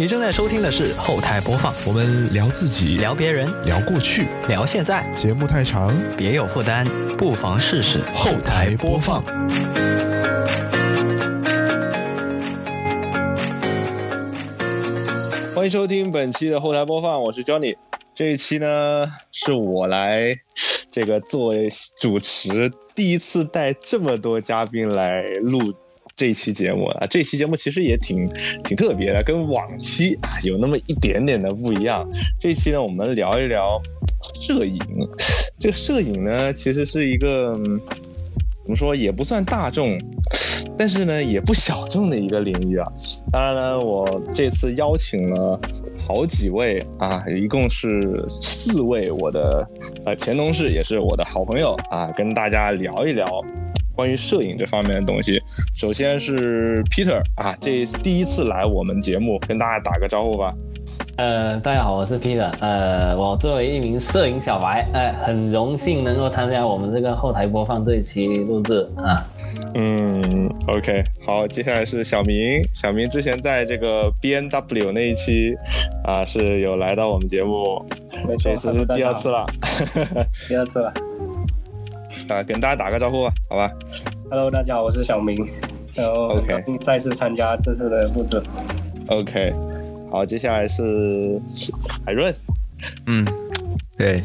你正在收听的是后台播放，我们聊自己，聊别人，聊过去，聊现在，节目太长，别有负担，不妨试试后台播放。欢迎收听本期的后台播放，我是 Johnny。这一期呢，是我来这个作为主持，第一次带这么多嘉宾来录这一期节目啊。这一期节目其实也挺挺特别的，跟往期啊有那么一点点的不一样。这一期呢，我们聊一聊摄影。这个摄影呢，其实是一个怎么说，也不算大众。但是呢，也不小众的一个领域啊。当然了，我这次邀请了好几位啊，一共是四位我的呃前同事，也是我的好朋友啊，跟大家聊一聊关于摄影这方面的东西。首先是 Peter 啊，这第一次来我们节目，跟大家打个招呼吧。呃，大家好，我是 Peter。呃，我作为一名摄影小白，哎，很荣幸能够参加我们这个后台播放这一期录制啊。嗯，OK，好，接下来是小明。小明之前在这个 B N W 那一期啊，是有来到我们节目，这次是第二次了，第二次了。啊，跟大家打个招呼吧，好吧？Hello，大家好，我是小明。然后 OK，再次参加这次的录制。OK，好，接下来是海润。嗯，对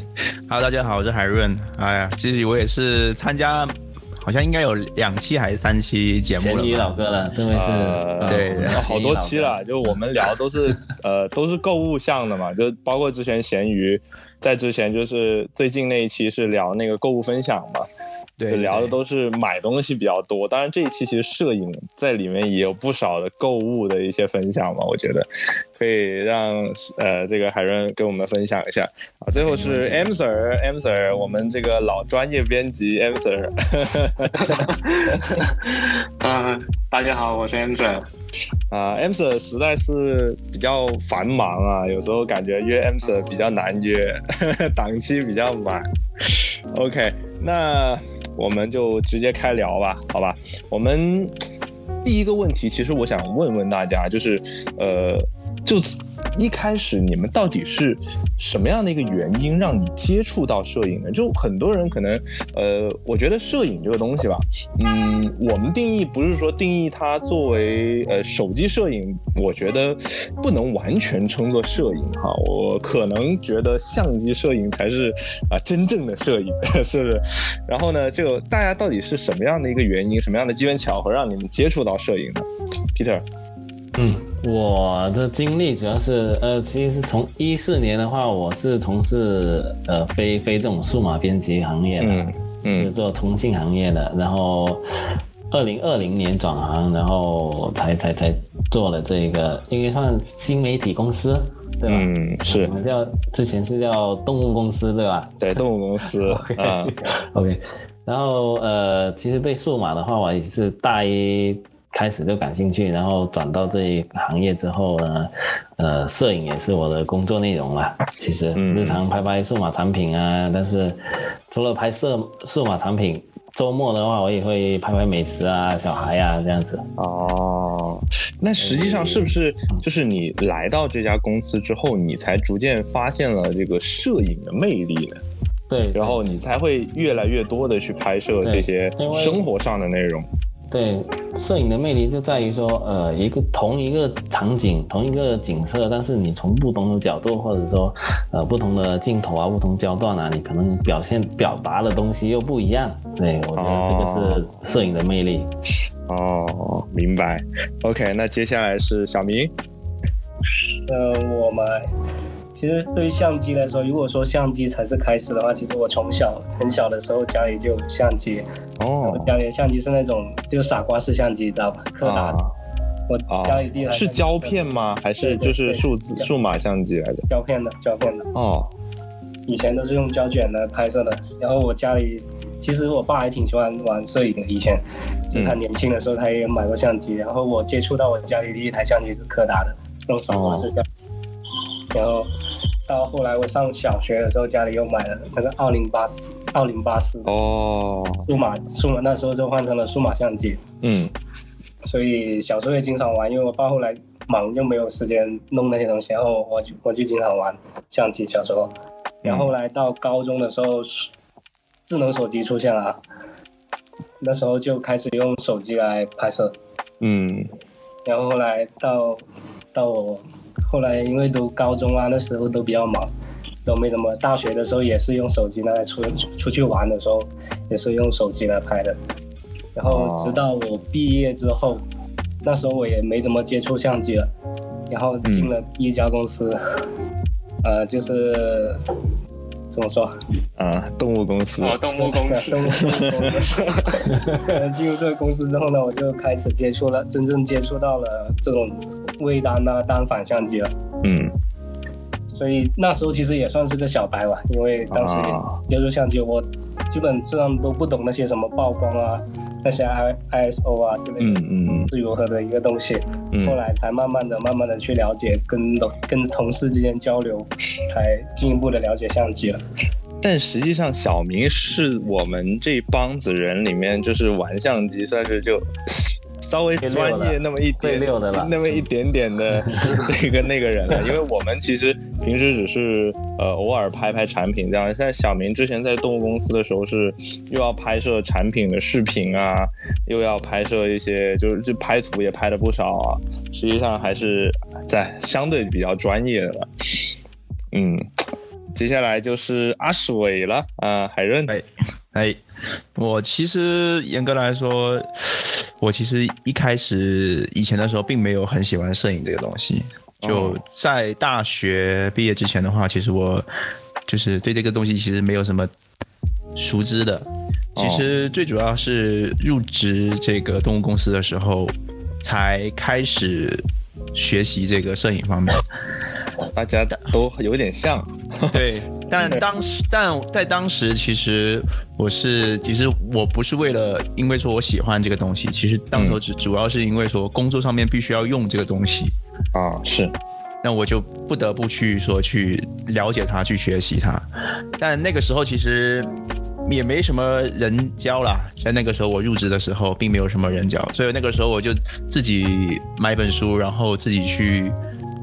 ，Hello，大家好，我是海润。哎呀，其实我也是参加。好像应该有两期还是三期节目了。咸鱼老哥了，这位是对，好多期了。就我们聊都是 呃都是购物向的嘛，就包括之前咸鱼，在之前就是最近那一期是聊那个购物分享嘛。对，聊的都是买东西比较多，当然这一期其实摄影在里面也有不少的购物的一些分享嘛，我觉得可以让呃这个海润跟我们分享一下啊。最后是 M Sir，M Sir，我们这个老专业编辑 M Sir。啊，大家好，我是 M Sir。啊，M Sir 实在是比较繁忙啊，有时候感觉约 M Sir 比较难约，档期比较满。OK，那。我们就直接开聊吧，好吧？我们第一个问题，其实我想问问大家，就是，呃，就一开始你们到底是什么样的一个原因让你接触到摄影呢？就很多人可能，呃，我觉得摄影这个东西吧，嗯，我们定义不是说定义它作为呃手机摄影，我觉得不能完全称作摄影哈。我可能觉得相机摄影才是啊真正的摄影，是不是？然后呢，就大家到底是什么样的一个原因，什么样的机缘巧合让你们接触到摄影呢？Peter。嗯，我的经历主要是，呃，其实是从一四年的话，我是从事呃非非这种数码编辑行业的，嗯，是做通信行业的，然后二零二零年转行，然后才才才做了这个，应该算新媒体公司，对吧？嗯，是我们叫之前是叫动物公司，对吧？对，动物公司 啊，OK，然后呃，其实对数码的话，我也是大一。开始就感兴趣，然后转到这一行业之后呢，呃，摄影也是我的工作内容了。其实日常拍拍数码产品啊，但是除了拍摄数码产品，周末的话我也会拍拍美食啊、小孩啊这样子。哦，那实际上是不是就是你来到这家公司之后，你才逐渐发现了这个摄影的魅力呢？对，然后你才会越来越多的去拍摄这些生活上的内容。对，摄影的魅力就在于说，呃，一个同一个场景、同一个景色，但是你从不同的角度，或者说，呃，不同的镜头啊、不同焦段啊，你可能表现表达的东西又不一样。对，我觉得这个是摄影的魅力。哦，明白。OK，那接下来是小明。呃，我们。其实对于相机来说，如果说相机才是开始的话，其实我从小很小的时候家里就有相机。哦。家里的相机是那种就是傻瓜式相机，知道吧？柯达。我家里第一台。是胶片吗？还是就是数字数码相机来着？胶片的，胶片的。哦。以前都是用胶卷来拍摄的。然后我家里，其实我爸还挺喜欢玩摄影的。以前，就他年轻的时候，他也买过相机。然后我接触到我家里第一台相机是柯达的，用傻瓜式相机。然后。到后来，我上小学的时候，家里又买了那个奥林巴斯，奥林巴斯哦，数码数码，那时候就换成了数码相机。嗯，所以小时候也经常玩，因为我爸后来忙又没有时间弄那些东西，然后我就我就经常玩相机，小时候，然后后来到高中的时候，智能手机出现了，那时候就开始用手机来拍摄，嗯。然后后来到到我后来因为读高中啊，那时候都比较忙，都没怎么。大学的时候也是用手机拿来出出去玩的时候，也是用手机来拍的。然后直到我毕业之后，那时候我也没怎么接触相机了，然后进了第一家公司，呃，就是怎么说？啊，动物公司，哦，动物公司，动物公司。呃进入这个公司之后呢，我就开始接触了，真正接触到了这种微单啊、单反相机了。嗯所以那时候其实也算是个小白吧，因为当时啊接触相机，我基本上都不懂那些什么曝光啊、那些 I ISO 啊之类嗯的嗯是如何的一个东西。嗯后来才慢慢的、慢慢的去了解，跟同跟同事之间交流，才进一步的了解相机了。但实际上，小明是我们这帮子人里面，就是玩相机算是就稍微专业那么一最点溜的了 那么一点点的 这个那个人了。因为我们其实平时只是呃偶尔拍拍产品这样。像小明之前在动物公司的时候是又要拍摄产品的视频啊，又要拍摄一些就是就拍图也拍了不少啊。实际上还是在相对比较专业的了。嗯。接下来就是阿水了啊，海润。哎，哎，我其实严格来说，我其实一开始以前的时候并没有很喜欢摄影这个东西。就在大学毕业之前的话，其实我就是对这个东西其实没有什么熟知的。其实最主要是入职这个动物公司的时候，才开始学习这个摄影方面。大家都有点像，对，但当时，但在当时，其实我是，其实我不是为了，因为说我喜欢这个东西，其实当时候只主要是因为说工作上面必须要用这个东西，啊，是，那我就不得不去说去了解它，去学习它。但那个时候其实也没什么人教啦，在那个时候我入职的时候，并没有什么人教，所以那个时候我就自己买一本书，然后自己去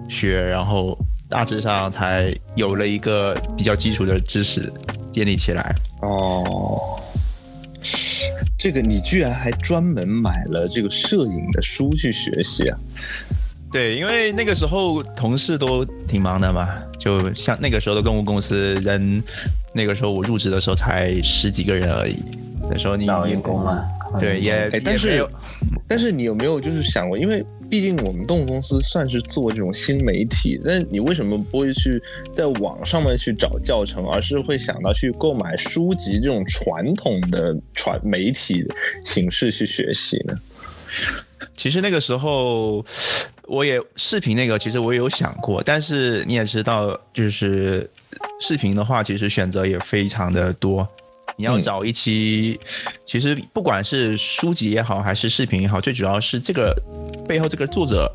学，然后大致上才有了一个比较基础的知识建立起来。哦，这个你居然还专门买了这个摄影的书去学习啊？对，因为那个时候同事都挺忙的嘛，就像那个时候的动物公司人，那个时候我入职的时候才十几个人而已。那时候你老员工嘛，对，也哎，但是有但是你有没有就是想过，因为毕竟我们动物公司算是做这种新媒体，但你为什么不会去在网上面去找教程，而是会想到去购买书籍这种传统的传媒体形式去学习呢？其实那个时候，我也视频那个，其实我也有想过，但是你也知道，就是视频的话，其实选择也非常的多。你要嗯找一期，其实不管是书籍也好，还是视频也好，最主要是这个背后这个作者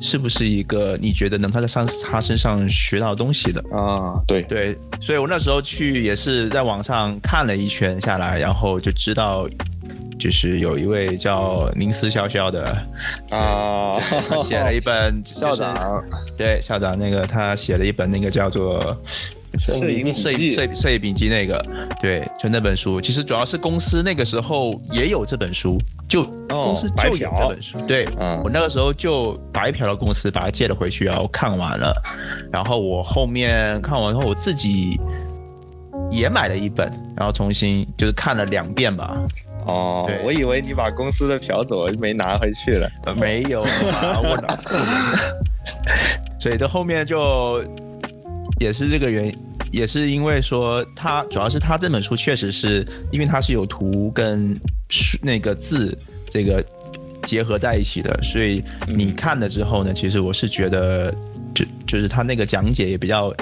是不是一个你觉得能他在上他身上学到东西的。啊，对，对，所以我那时候去也是在网上看了一圈下来，然后就知道，就是有一位叫宁思潇潇的，啊，他写了一本、就是、校长，对校长那个他写了一本那个叫做摄影摄影摄影摄影笔记那个，对，就那本书。其实主要是公司那个时候也有这本书，就哦公司白就有本书。对，嗯我那个时候就白嫖了公司，把它借了回去，然后看完了。然后我后面看完后，我自己也买了一本，然后重新就是看了两遍吧。哦对，我以为你把公司的嫖走，没拿回去了。呃，没有嘛，我哪是？所以到后面就也是这个原因，也是因为说他主要是他这本书确实是因为它是有图跟书那个字这个结合在一起的，所以你看了之后呢，其实我是觉得就就是他那个讲解也比较。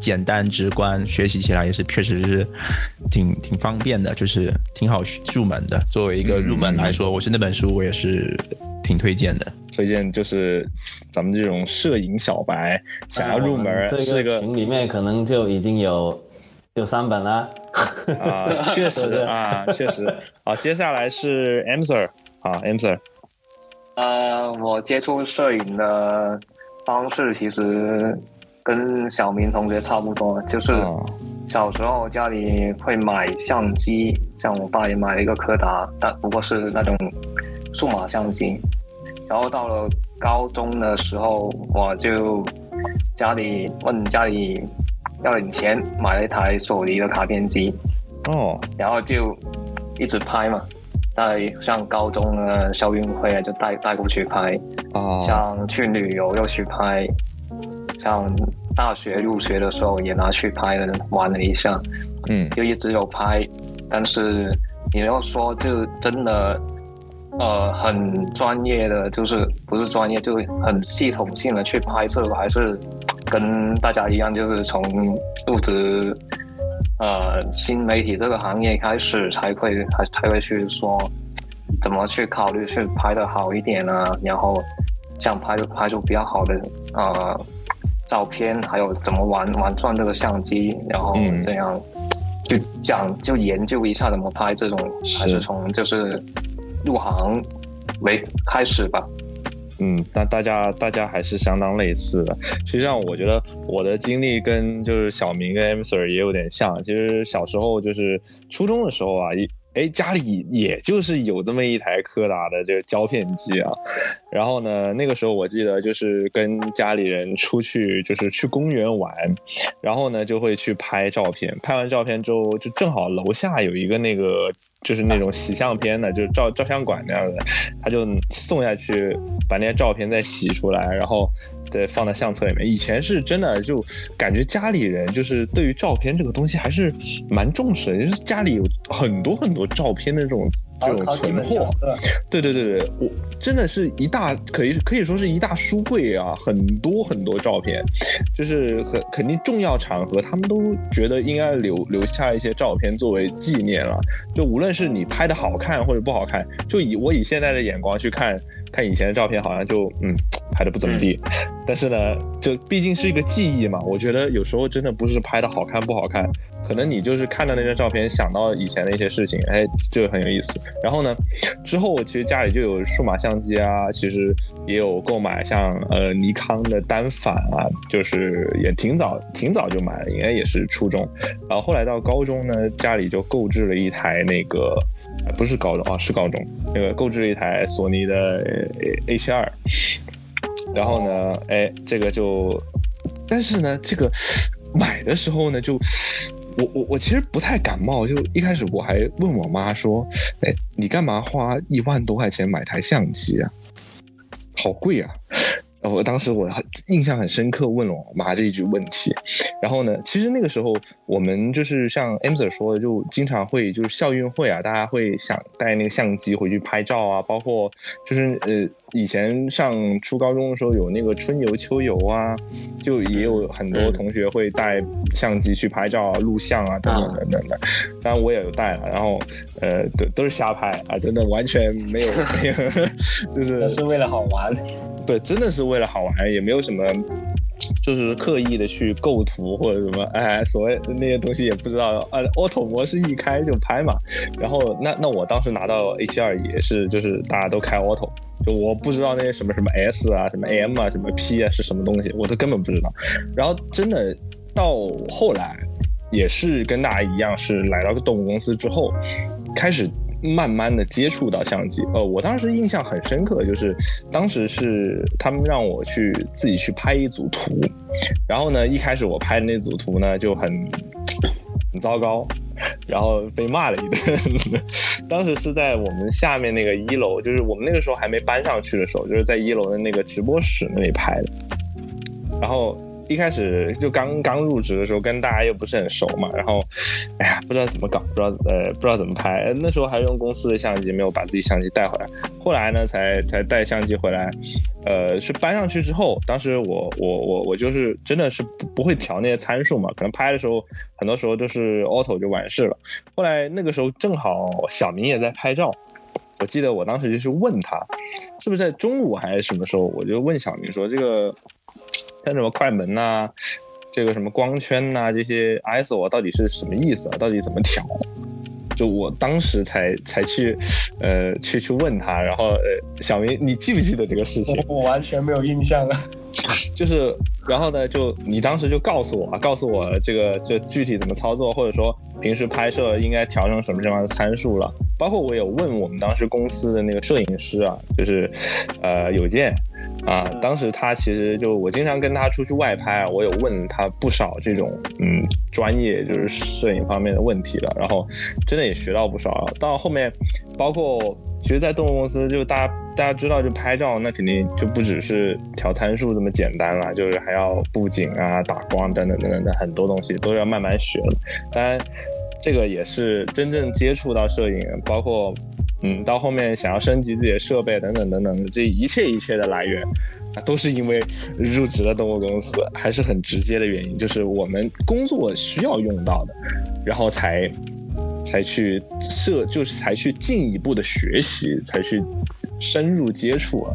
简单直观，学习起来也是确实是挺挺方便的，就是挺好入门的。作为一个入门来说，我是那本书我也是挺推荐的。推荐就是咱们这种摄影小白想要入门，这个群里面可能就已经有有三本了。啊，确实啊，确实。好，接下来是 Answer 啊，Answer，呃，我接触摄影的方式其实跟小明同学差不多，就是哦小时候家里会买相机，像我爸也买了一个柯达，但不过是那种数码相机。然后到了高中的时候，我就家里问家里要点钱，买了一台索尼的卡片机，哦，然后就一直拍嘛，在像高中的校运会啊，就带带过去拍，哦，像去旅游又去拍，像大学入学的时候也拿去拍了，玩了一下，嗯。就一直有拍，但是你要说就真的，呃，很专业的，就是不是专业，就是很系统性的去拍摄，还是跟大家一样，就是从入职呃新媒体这个行业开始，才会才才会去说怎么去考虑去拍的好一点啊，然后想拍就拍出比较好的呃照片，还有怎么玩玩转这个相机，然后嗯这样。就讲就研究一下怎么拍这种，是还是从就是入行为开始吧。嗯，但大家大家还是相当类似的。实际上，我觉得我的经历跟就是小明跟 M Sir 也有点像。其实小时候就是初中的时候啊，一哎家里也就是有这么一台柯达的这个胶片机啊。然后呢，那个时候我记得就是跟家里人出去就是去公园玩，然后呢就会去拍照片。拍完照片之后，就正好楼下有一个那个。就是那种洗相片的，就是照照相馆那样的，他就送下去，把那些照片再洗出来，然后再放在相册里面。以前是真的就感觉家里人就是对于照片这个东西还是蛮重视的，就是家里有很多很多照片的这种这种存货对对对对，我真的是一大可以可以说是一大书柜啊，很多很多照片，就是很肯定重要场合他们都觉得应该留留下一些照片作为纪念了。就无论是你拍的好看或者不好看，就以我以现在的眼光去看看以前的照片，好像就嗯拍的不怎么地。但是呢，就毕竟是一个记忆嘛，我觉得有时候真的不是拍的好看不好看，可能你就是看到那张照片想到以前的一些事情，哎，就很有意思。然后呢，之后我其实家里就有数码相机啊，其实也有购买像呃尼康的单反啊，就是也挺早挺早就买了，应该也是初中。然后后来到高中呢，家里就购置了一台那个。不是高中啊，是高中。那个购置了一台索尼的呃 H 二，然后呢，哎，这个就，但是呢，这个买的时候呢，就我我我其实不太感冒，就一开始我还问我妈说，哎，你干嘛花一万多块钱买台相机啊？好贵啊！然后我当时我很印象很深刻，问了我妈这一句问题。然后呢，其实那个时候我们就是像 a m s e r 说的，就经常会就是校运会啊，大家会想带那个相机回去拍照啊，包括就是呃以前上初高中的时候有那个春游秋游啊，就也有很多同学会带相机去拍照啊、录像啊等等等等的。当然我也有带了，然后呃都都是瞎拍啊，真的完全没有没有，就是那是为了好玩。对，真的是为了好玩，也没有什么，就是刻意的去构图或者什么，哎，所谓那些东西也不知道。按 auto 模式一开就拍嘛。然后那那我当时拿到 H 二也是，就是大家都开 auto，就我不知道那些什么什么 S 啊、什么 M 啊、什么 P 啊是什么东西，我都根本不知道。然后真的到后来，也是跟大家一样，是来到个动物公司之后，开始。慢慢的接触到相机，呃，我当时印象很深刻，就是当时是他们让我去自己去拍一组图，然后呢，一开始我拍的那组图呢就很很糟糕，然后被骂了一顿。当时是在我们下面那个一楼，就是我们那个时候还没搬上去的时候，就是在一楼的那个直播室那里拍的，然后。一开始就刚刚入职的时候，跟大家又不是很熟嘛，然后，哎呀，不知道怎么搞，不知道呃不知道怎么拍。那时候还用公司的相机，没有把自己相机带回来。后来呢，才才带相机回来。呃，是搬上去之后，当时我我我我就是真的是不会调那些参数嘛，可能拍的时候很多时候都是 auto 就完事了。后来那个时候正好小明也在拍照，我记得我当时就是问他，是不是在中午还是什么时候，我就问小明说这个。像什么快门呐、啊，这个什么光圈呐、啊，这些 ISO 到底是什么意思啊？到底怎么调？就我当时才才去呃去去问他，然后呃小明你记不记得这个事情？我我完全没有印象啊。就是然后呢就你当时就告诉我，告诉我这个这具体怎么操作，或者说平时拍摄应该调成什么什么样的参数了。包括我有问我们当时公司的那个摄影师啊，就是呃有健啊，当时他其实就我经常跟他出去外拍啊，我有问他不少这种嗯专业就是摄影方面的问题了，然后真的也学到不少。到后面包括其实，在动物公司就大家大家知道，就拍照那肯定就不只是调参数这么简单了，就是还要布景啊、打光等等等等的很多东西都要慢慢学了。当然。这个也是真正接触到摄影，包括，嗯，到后面想要升级自己的设备等等等等，这一切一切的来源，啊，都是因为入职了动物公司，还是很直接的原因，就是我们工作需要用到的，然后才才去设，就是才去进一步的学习，才去深入接触啊。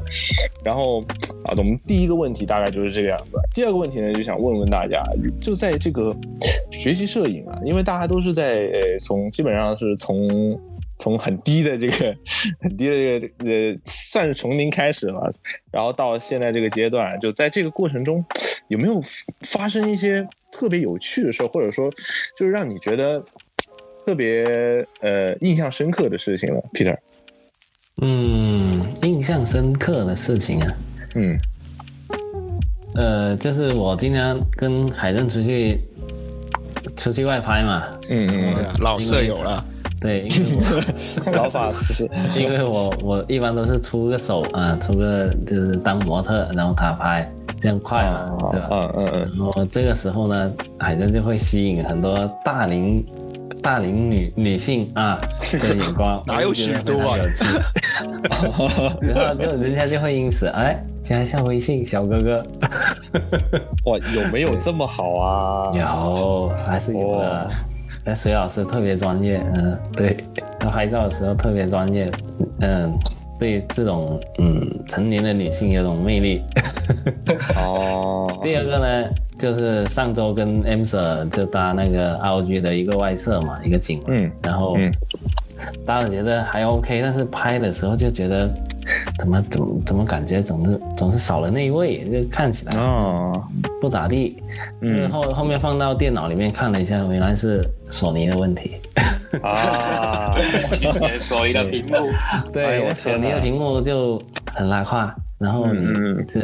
然后啊，我们第一个问题大概就是这个样子。第二个问题呢，就想问问大家，就在这个学习摄影啊，因为大家都是在呃从基本上是从从很低的这个 很低的这个呃算是从零开始吧，然后到现在这个阶段，就在这个过程中，有没有发生一些特别有趣的事，或者说就是让你觉得特别呃印象深刻的事情呢，Peter？嗯，印象深刻的事情啊，嗯，呃，就是我经常跟海正出去出去外拍嘛，嗯嗯，老舍友了，对，因为我老法师，因为我 我一般都是出个手啊，出个就是当模特，然后他拍，这样快嘛，对吧？嗯嗯嗯，然后这个时候呢，好像就会吸引很多大龄。大龄女女性啊 的眼光，哪有许多啊？然后就人家就会因此哎加一下微信小哥哥。哇，有没有这么好啊？有，还是有的。那水老师特别专业，嗯，对，他拍照的时候特别专业，嗯，对这种嗯成年的女性有种魅力。哦。第二个呢？就是上周跟 M Sir 就搭那个 ROG 的一个外设嘛，一个景，嗯，然后搭了觉得还 OK，但是拍的时候就觉得怎么怎么怎么感觉总是总是少了那一位，就看起来哦不咋地。嗯，后后面放到电脑里面看了一下，原来是索尼的问题。啊，索尼的屏幕，对，索尼的屏幕就很拉胯，然后嗯这。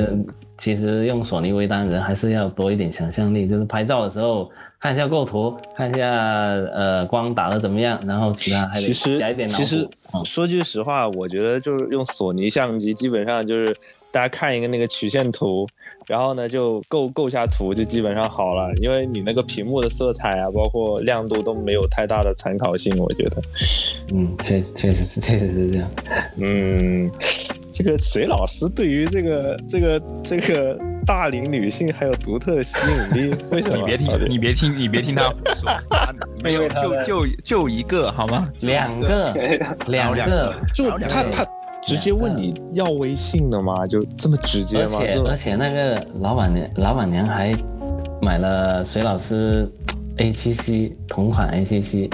其实用索尼微单人还是要多一点想象力，就是拍照的时候看一下构图，看一下呃光打的怎么样，然后其他还得加一点脑其实说句实话，我觉得就是用索尼相机，基本上就是大家看一个那个曲线图，然后呢就构构下图就基本上好了，因为你那个屏幕的色彩啊，包括亮度都没有太大的参考性，我觉得。嗯，确实确实是确实是这样。嗯。这个水老师对于这个这个这个大龄女性还有独特的吸引力，为什么？你别听，你别听，你别听他说，没有，就就就一个好吗？两个，两个，就他他直接问你要微信的吗？就这么直接吗？而且而且那个老板娘老板娘还买了水老师。A 七 C 同款 A 七 C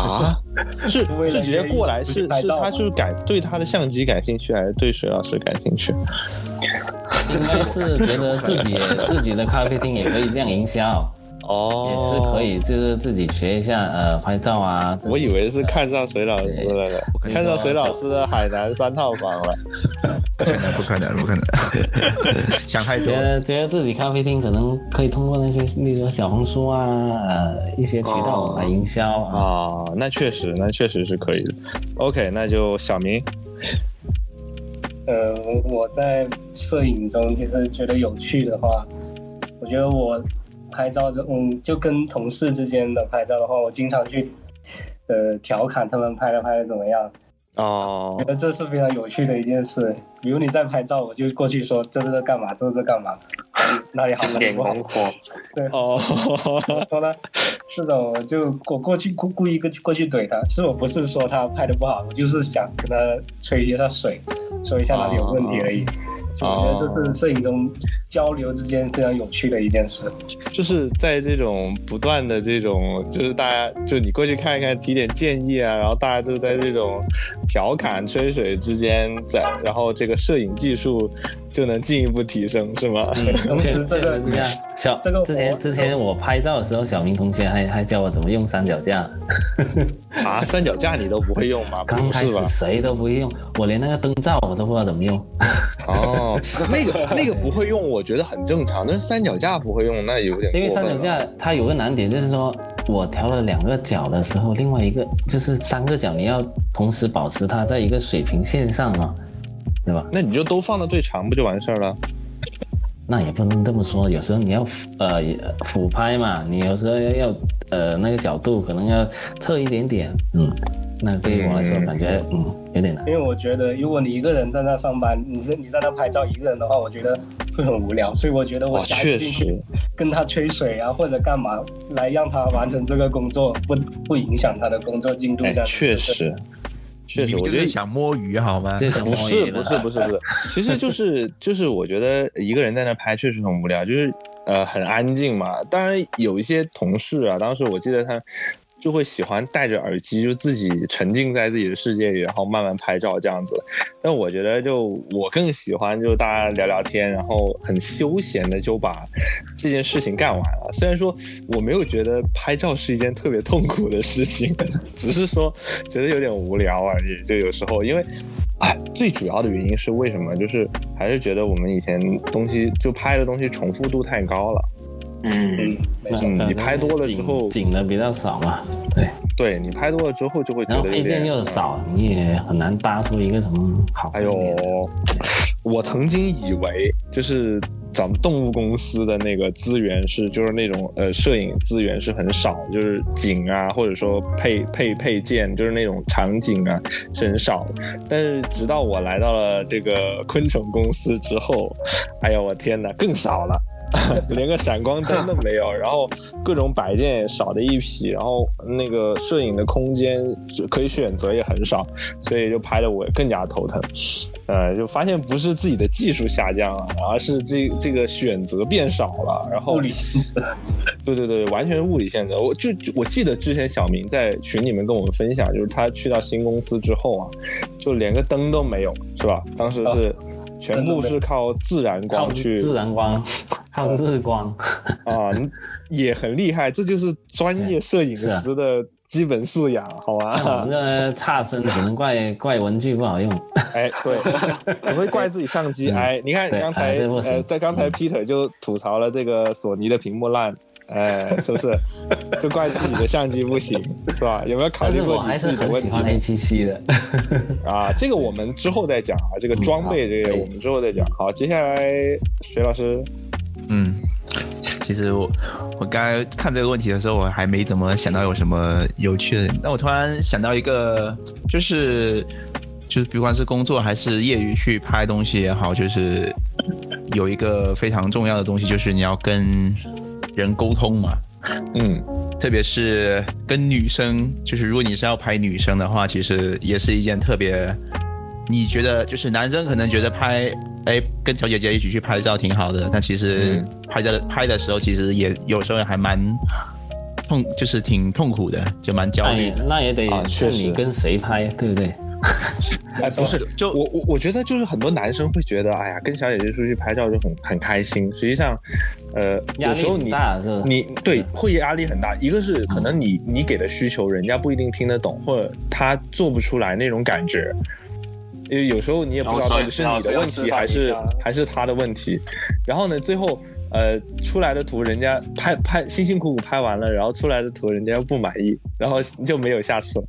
啊，是是直接过来，是是他就是感对他的相机感兴趣，还是对水老师感兴趣？应该是觉得自己 自己的咖啡厅也可以这样营销。哦，也是可以，就是自己学一下，呃，拍照啊。我以为是看上水老师了，看上水老师的海南三套房了。不可能，不可能，想太多。觉得觉得自己咖啡厅可能可以通过那些，例如小红书啊，呃，一些渠道来营销啊。那确实，那确实是可以的。OK，那就小明。呃，我在摄影中其实觉得有趣的话，我觉得我。拍照就嗯，就跟同事之间的拍照的话，我经常去，呃，调侃他们拍的拍的怎么样。哦，觉得这是非常有趣的一件事。比如你在拍照，我就过去说这是在干嘛，这是在干嘛，哪里好，哪里不好。对，哦，说呢，是的，我就我过去故故意过去过去怼他。其实我不是说他拍的不好，我就是想跟他吹一下水，说一下哪里有问题而已。我觉得这是摄影中交流之间非常有趣的一件事。就是在这种不断的这种，就是大家就你过去看一看，提点建议啊，然后大家都在这种调侃吹水之间，在然后这个摄影技术就能进一步提升，是吗？同时这个确实是这样。小这个之前之前我拍照的时候，小明同学还还教我怎么用三脚架。啊，三脚架你都不会用吗？刚开始不是吧？谁都不会用，我连那个灯罩我都不知道怎么用。哦，那个那个不会用，我觉得很正常。但是三脚架不会用，那有点因为三脚架它有个难点，就是说我调了两个角的时候，另外一个就是三个角你要同时保持它在一个水平线上嘛，对吧？那你就都放到最长不就完事儿了？那也不能这么说，有时候你要呃俯拍嘛，你有时候要要呃那个角度可能要侧一点点，嗯，那对于我来说嗯感觉嗯有点难。因为我觉得，如果你一个人在那上班，你是你在那拍照一个人的话，我觉得会很无聊。所以我觉得我确进去实，跟他吹水啊，或者干嘛，来让他完成这个工作，不不影响他的工作进度。哎这，样确实，确实，我觉得想摸鱼好吗？这是不是不是不是不是，其实就是就是我觉得一个人在那拍确实很无聊，就是呃很安静嘛。当然有一些同事啊，当时我记得他就会喜欢戴着耳机，就自己沉浸在自己的世界里，然后慢慢拍照这样子。但我觉得就我更喜欢就大家聊聊天，然后很休闲的就把这件事情干完了。虽然说我没有觉得拍照是一件特别痛苦的事情，只是说觉得有点无聊而已。就有时候因为。哎，最主要的原因是为什么？就是还是觉得我们以前东西就拍的东西重复度太高了。嗯，你拍多了之后紧紧的比较少嘛，对，对你拍多了之后就会觉然后配件又。少，你也很难搭出一个什么好哎看点的。呦，我曾经以为就是咱们动物公司的那个资源是就是那种呃摄影资源是很少，就是景啊或者说配配配件就是那种场景啊是很少的。但是直到我来到了这个昆虫公司之后，哎呀我天哪，更少了。连个闪光灯都没有，然后各种摆件也少的一批，然后那个摄影的空间就可以选择也很少，所以就拍的我更加头疼。呃，就发现不是自己的技术下降了，而是这这个选择变少了。然后物理性质，对对对，完全是物理限制。我就就我记得之前小明在群里面跟我们分享，就是他去到新公司之后啊，就连个灯都没有，是吧？当时是全部是靠自然光去自然光，靠日光，啊，也很厉害，这就是专业摄影师的基本素养，好像我们吧？这差生 只能怪怪文具不好用。哎，对，只会怪自己相机。嗯哎，你看对刚才哎呃，在刚才 Peter 就吐槽了这个索尼的屏幕烂，哎，是不是？就怪自己的相机不行，是吧？有没有考虑是我还是过你自己的很喜欢问题呢？A 7 C 的。啊，这个我们之后再讲啊，这个嗯装备这个我们之后再讲。好，接下来水老师，嗯，其实我我刚才看这个问题的时候，我还没怎么想到有什么有趣的。那我突然想到一个，就是就是不管是工作还是业余去拍东西也好，就是有一个非常重要的东西，就是你要跟人沟通嘛。嗯，特别是跟女生，就是如果你是要拍女生的话，其实也是一件特别，你觉得就是男生可能觉得拍，哎，跟小姐姐一起去拍照挺好的，但其实嗯拍的拍的时候，其实也有时候还蛮痛，就是挺痛苦的，就蛮焦虑的。那也得啊确实看你跟谁拍，对不对？哎，不是，就我我我觉得就是很多男生会觉得，哎呀，跟小姐姐出去拍照就很很开心。实际上，呃，有时候你？你对会压力很大，一个是可能你你给的需求人家不一定听得懂，或者他做不出来那种感觉。因为有时候你也不知道到底是你的问题还是还是他的问题。然后呢，最后呃出来的图人家拍拍辛辛苦苦拍完了，然后出来的图人家又不满意，然后就没有下次了。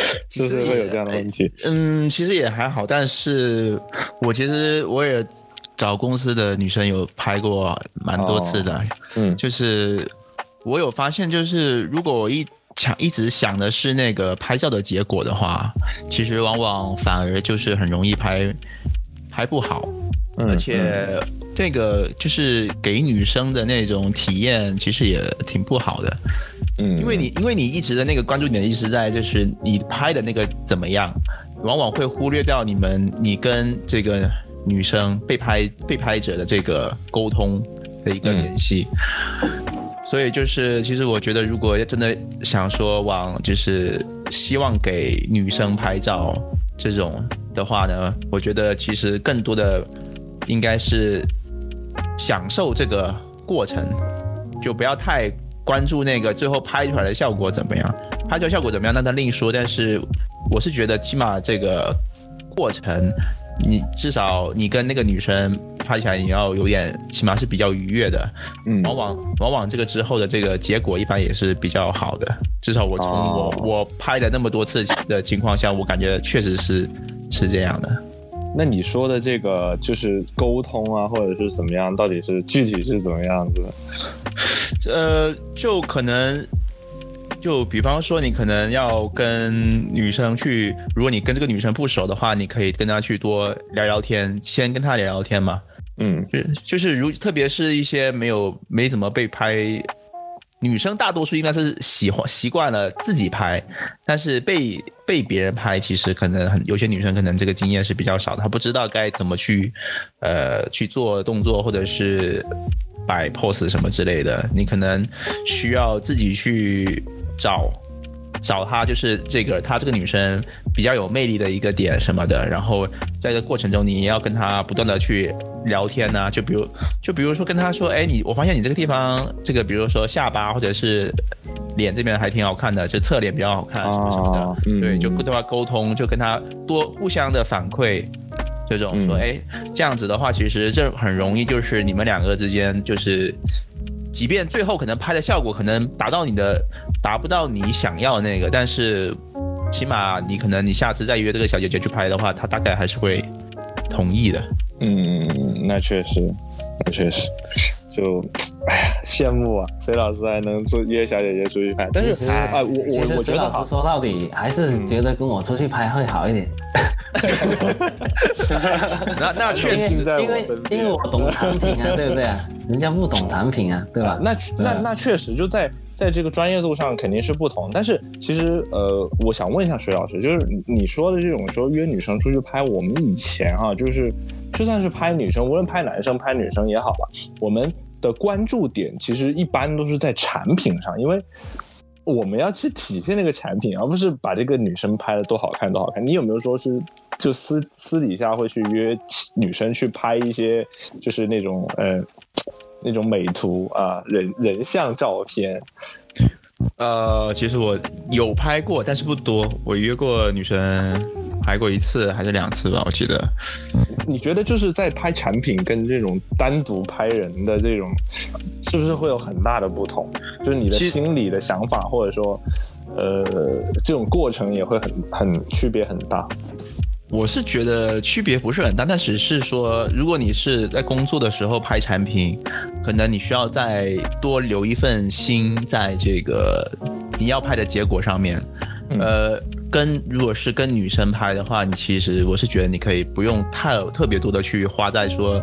是不是会有这样的问题？嗯，其实也还好，但是我其实我也找公司的女生有拍过蛮多次的，嗯。就是我有发现，就是如果我一想一直想的是那个拍照的结果的话，其实往往反而就是很容易拍拍不好，嗯而且这个就是给女生的那种体验，其实也挺不好的。嗯，因为你因为你一直的那个关注点一直在就是你拍的那个怎么样，往往会忽略掉你们你跟这个女生被拍被拍者的这个沟通的一个联系。所以就是，其实我觉得，如果真的想说往就是希望给女生拍照这种的话呢，我觉得其实更多的应该是享受这个过程，就不要太关注那个最后拍出来的效果怎么样。拍出来效果怎么样，那他另说。但是我是觉得，起码这个过程，你至少你跟那个女生拍起来，你要有点，起码是比较愉悦的。嗯往往往往这个之后的这个结果一般也是比较好的。至少我从我、哦我拍的那么多次的情况下，我感觉确实是是这样的。那你说的这个就是沟通啊，或者是怎么样，到底是具体是怎么样子的？呃，就可能，就比方说，你可能要跟女生去，如果你跟这个女生不熟的话，你可以跟她去多聊聊天，先跟她聊聊天嘛。嗯就就是如特别是一些没有没怎么被拍，女生大多数应该是喜欢习惯了自己拍，但是被被别人拍，其实可能很有些女生可能这个经验是比较少的，她不知道该怎么去呃去做动作或者是摆 pose 什么之类的，你可能需要自己去找找她，就是这个她这个女生比较有魅力的一个点什么的，然后在这个过程中，你也要跟她不断的去聊天呐、就比如就比如说跟她说，哎，你我发现你这个地方，这个比如说下巴或者是脸这边还挺好看的，就侧脸比较好看什么什么的，啊嗯对，就跟她沟通，就跟她多互相的反馈。这种说，嗯哎、这样子的话，其实这很容易，就是你们两个之间，就是，即便最后可能拍的效果可能达到你的，达不到你想要的那个，但是起码你可能你下次再约这个小姐姐去拍的话，她大概还是会同意的。嗯，那确实，那确实，就哎呀，羡慕啊！隋老师还能做约小姐姐出去拍，但是其实啊，我其我实石老师说到底还是觉得跟我出去拍会好一点，那那确实，因为因为因为我懂产品啊，对不对啊？人家不懂产品啊，对吧？那那那确实就在在这个专业度上肯定是不同，但是其实呃，我想问一下水老师，就是你你说的这种说约女生出去拍，我们以前啊，就是就算是拍女生，无论拍男生拍女生也好吧，我们的关注点其实一般都是在产品上，因为。我们要去体现那个产品，而不是把这个女生拍的多好看多好看。你有没有说是就私私底下会去约女生去拍一些就是那种呃那种美图啊人人像照片？呃，其实我有拍过，但是不多。我约过女生，拍过一次还是两次吧，我记得。你觉得就是在拍产品跟这种单独拍人的这种，是不是会有很大的不同？就是你的心里的想法，或者说呃这种过程也会很很区别很大。我是觉得区别不是很大，但只是说，如果你是在工作的时候拍产品，可能你需要再多留一份心在这个你要拍的结果上面。嗯呃，跟如果是跟女生拍的话，你其实我是觉得你可以不用太特别多的去花在说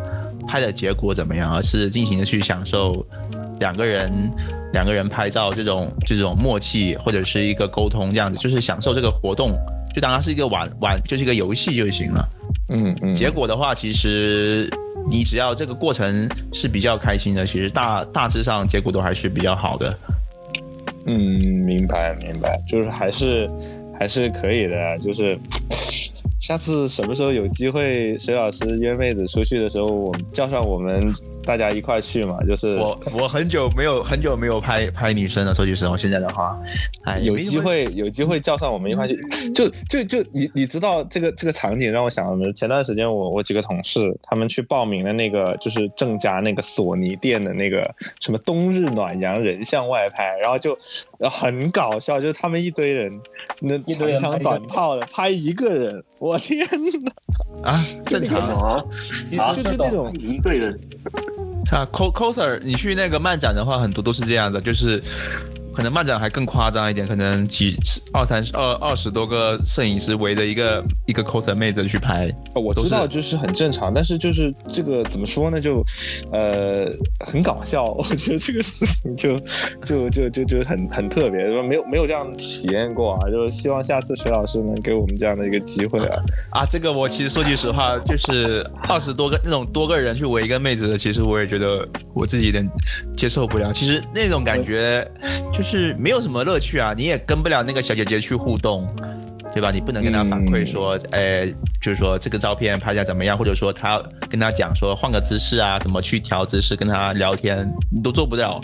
拍的结果怎么样，而是尽情的去享受两个人两个人拍照这种这种默契或者是一个沟通这样子，就是享受这个活动，就当它是一个玩玩就是一个游戏就行了。嗯嗯结果的话，其实你只要这个过程是比较开心的，其实大大致上结果都还是比较好的。嗯，明白明白，就是还是还是可以的，就是。下次什么时候有机会，隋老师约妹子出去的时候，我们叫上我们大家一块去嘛。就是我我很久没有很久没有拍拍女生了，说句实话，现在的话，哎，有机会有机会叫上我们一块去，就就就你你知道这个这个场景让我想到什么？前段时间我我几个同事他们去报名了那个就是正佳那个索尼店的那个什么冬日暖阳人像外拍，然后就很搞笑，就是他们一堆人，那一堆长枪短炮的拍一个人，我天哪！啊，正常什啊。么？啊，就是那种一个人 啊，coser，你去那个漫展的话，很多都是这样的，就是可能漫展还更夸张一点，可能几二三十二二十多个摄影师围着一个一个 coser 妹子去拍。我知道，就是很正常，但是就是这个怎么说呢？就呃很搞笑，我觉得这个事情就就就就就很很特别，说没有没有这样体验过啊，就是希望下次徐老师能给我们这样的一个机会啊啊！这个我其实说句实话，就是二十多个那种多个人去围一个妹子，其实我也觉得我自己有点接受不了。其实那种感觉就是没有什么乐趣啊，你也跟不了那个小姐姐去互动。对吧？你不能跟她反馈说，呃，就是说这个照片拍下怎么样，或者说她跟她讲说换个姿势啊，怎么去调姿势，跟她聊天，你都做不到。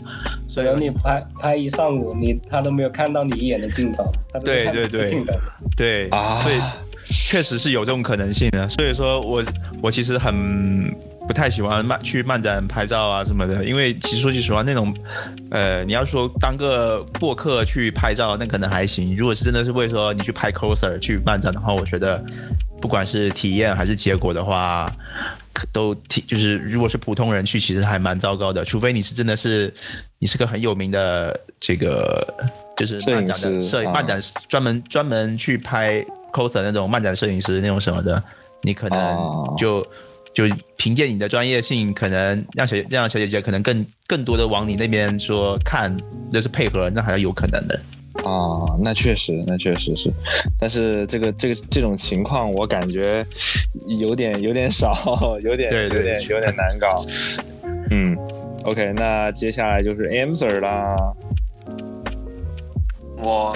所以你拍拍一上午，你她都没有看到你一眼的镜头。对对对，对啊，所以确实是有这种可能性的。所以说我我其实很。不太喜欢漫去漫展拍照啊什么的，因为其实说句实话，那种，呃，你要说当个过客去拍照，那可能还行。如果是真的是为说你去拍 coser 去漫展的话，我觉得不管是体验还是结果的话，都挺就是如果是普通人去，其实还蛮糟糕的。除非你是真的是你是个很有名的这个就是漫展的摄影漫展专门专门去拍 coser 那种漫展摄影师那种什么的，你可能就。就凭借你的专业性，可能让小让小姐姐可能更更多的往你那边说看，就是配合，那还是有可能的。啊，那确实，那确实是，但是这个这个这种情况，我感觉有点有点少，有点有点有点难搞。嗯，OK，那接下来就是 a m Sir 啦。我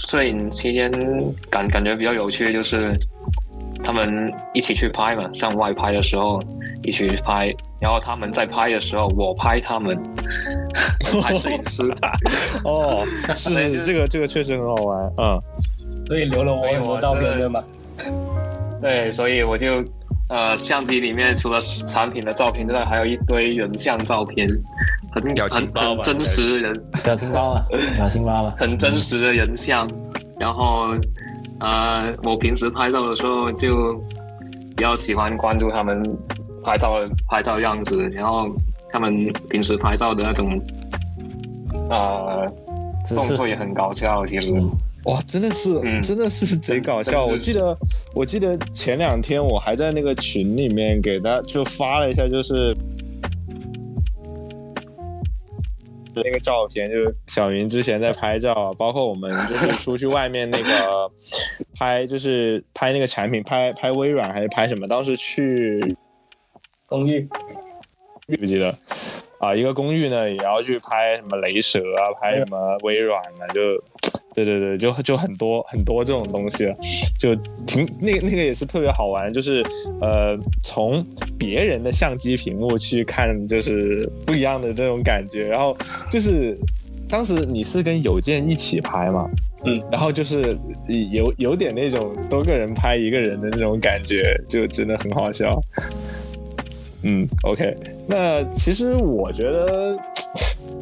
摄影期间感感觉比较有趣，就是。他们一起去拍嘛，上外拍的时候一起去拍，然后他们在拍的时候，我拍他们，拍摄影师。哦，是这个这个确实很好玩，嗯。所以留了我很多照片对吗？对，所以我就呃，相机里面除了产品的照片之外，还有一堆人像照片，很很很真实的人，表情包啊，表情包啊，很真实的人像，然后。呃，我平时拍照的时候就比较喜欢关注他们拍照拍照样子，然后他们平时拍照的那种呃动作也很搞笑，其实 哇，真的是，真的是贼搞笑。我记得，我记得前两天我还在那个群里面给他就发了一下，就是。那个照片就是小云之前在拍照，包括我们就是出去外面那个 拍，就是拍那个产品，拍拍微软还是拍什么？当时去公寓，记不记得？啊，一个公寓呢，也要去拍什么雷蛇啊，拍什么微软啊，就，对对对，就就很多很多这种东西，就挺那个那个也是特别好玩，就是呃，从别人的相机屏幕去看，就是不一样的这种感觉。然后就是当时你是跟有健一起拍嘛，嗯，然后就是有有点那种多个人拍一个人的那种感觉，就真的很好笑。嗯，OK，那其实我觉得，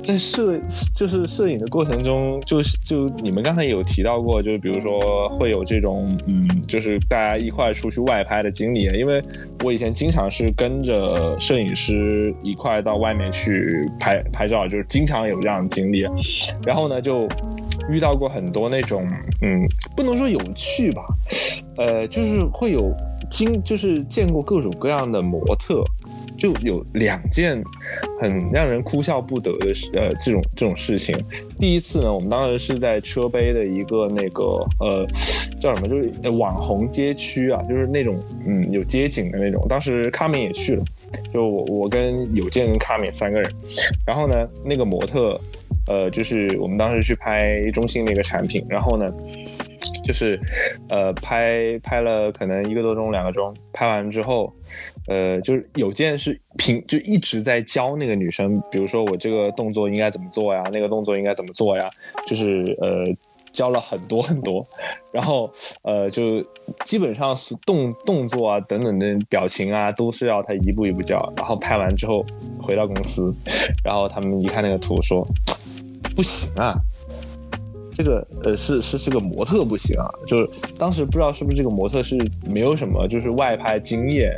在摄就是摄影的过程中，就是就你们刚才有提到过，就是比如说会有这种嗯，就是大家一块出去外拍的经历，因为我以前经常是跟着摄影师一块到外面去拍拍照，就是经常有这样的经历，然后呢就遇到过很多那种嗯，不能说有趣吧，呃，就是会有经就是见过各种各样的模特。就有两件很让人哭笑不得的事，呃，这种这种事情。第一次呢，我们当时是在车杯的一个那个呃叫什么，就是网红街区啊，就是那种嗯有街景的那种。当时卡米也去了，就我我跟有健跟卡米三个人。然后呢，那个模特呃就是我们当时去拍中心的一个产品，然后呢就是呃拍拍了可能一个多钟两个钟，拍完之后。呃，就是有件事平就一直在教那个女生，比如说我这个动作应该怎么做呀，那个动作应该怎么做呀，就是呃教了很多很多，然后呃就基本上是动动作啊等等的表情啊都是要他一步一步教，然后拍完之后回到公司，然后他们一看那个图说 不行啊。这个呃是是是个模特不行啊，就是当时不知道是不是这个模特是没有什么就是外拍经验，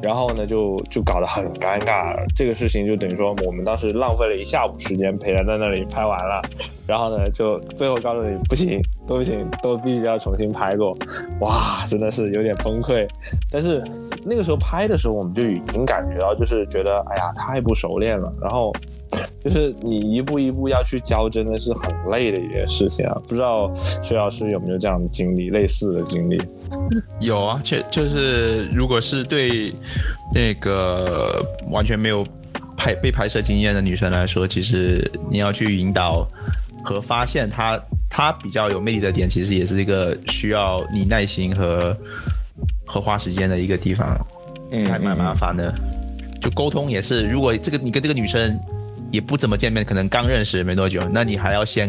然后呢就就搞得很尴尬。这个事情就等于说我们当时浪费了一下午时间陪他在那里拍完了，然后呢就最后告诉你不行，都不行，都必须要重新拍过。哇，真的是有点崩溃。但是那个时候拍的时候，我们就已经感觉到，就是觉得哎呀太不熟练了，然后。就是你一步一步要去教，真的是很累的一件事情啊！不知道薛老师有没有这样的经历，类似的经历？有啊，确就是如果是对那个完全没有拍被拍摄经验的女生来说，其实你要去引导和发现她她比较有魅力的点，其实也是一个需要你耐心和和花时间的一个地方，还蛮麻烦的。就沟通也是，如果这个你跟这个女生。也不怎么见面，可能刚认识没多久，那你还要先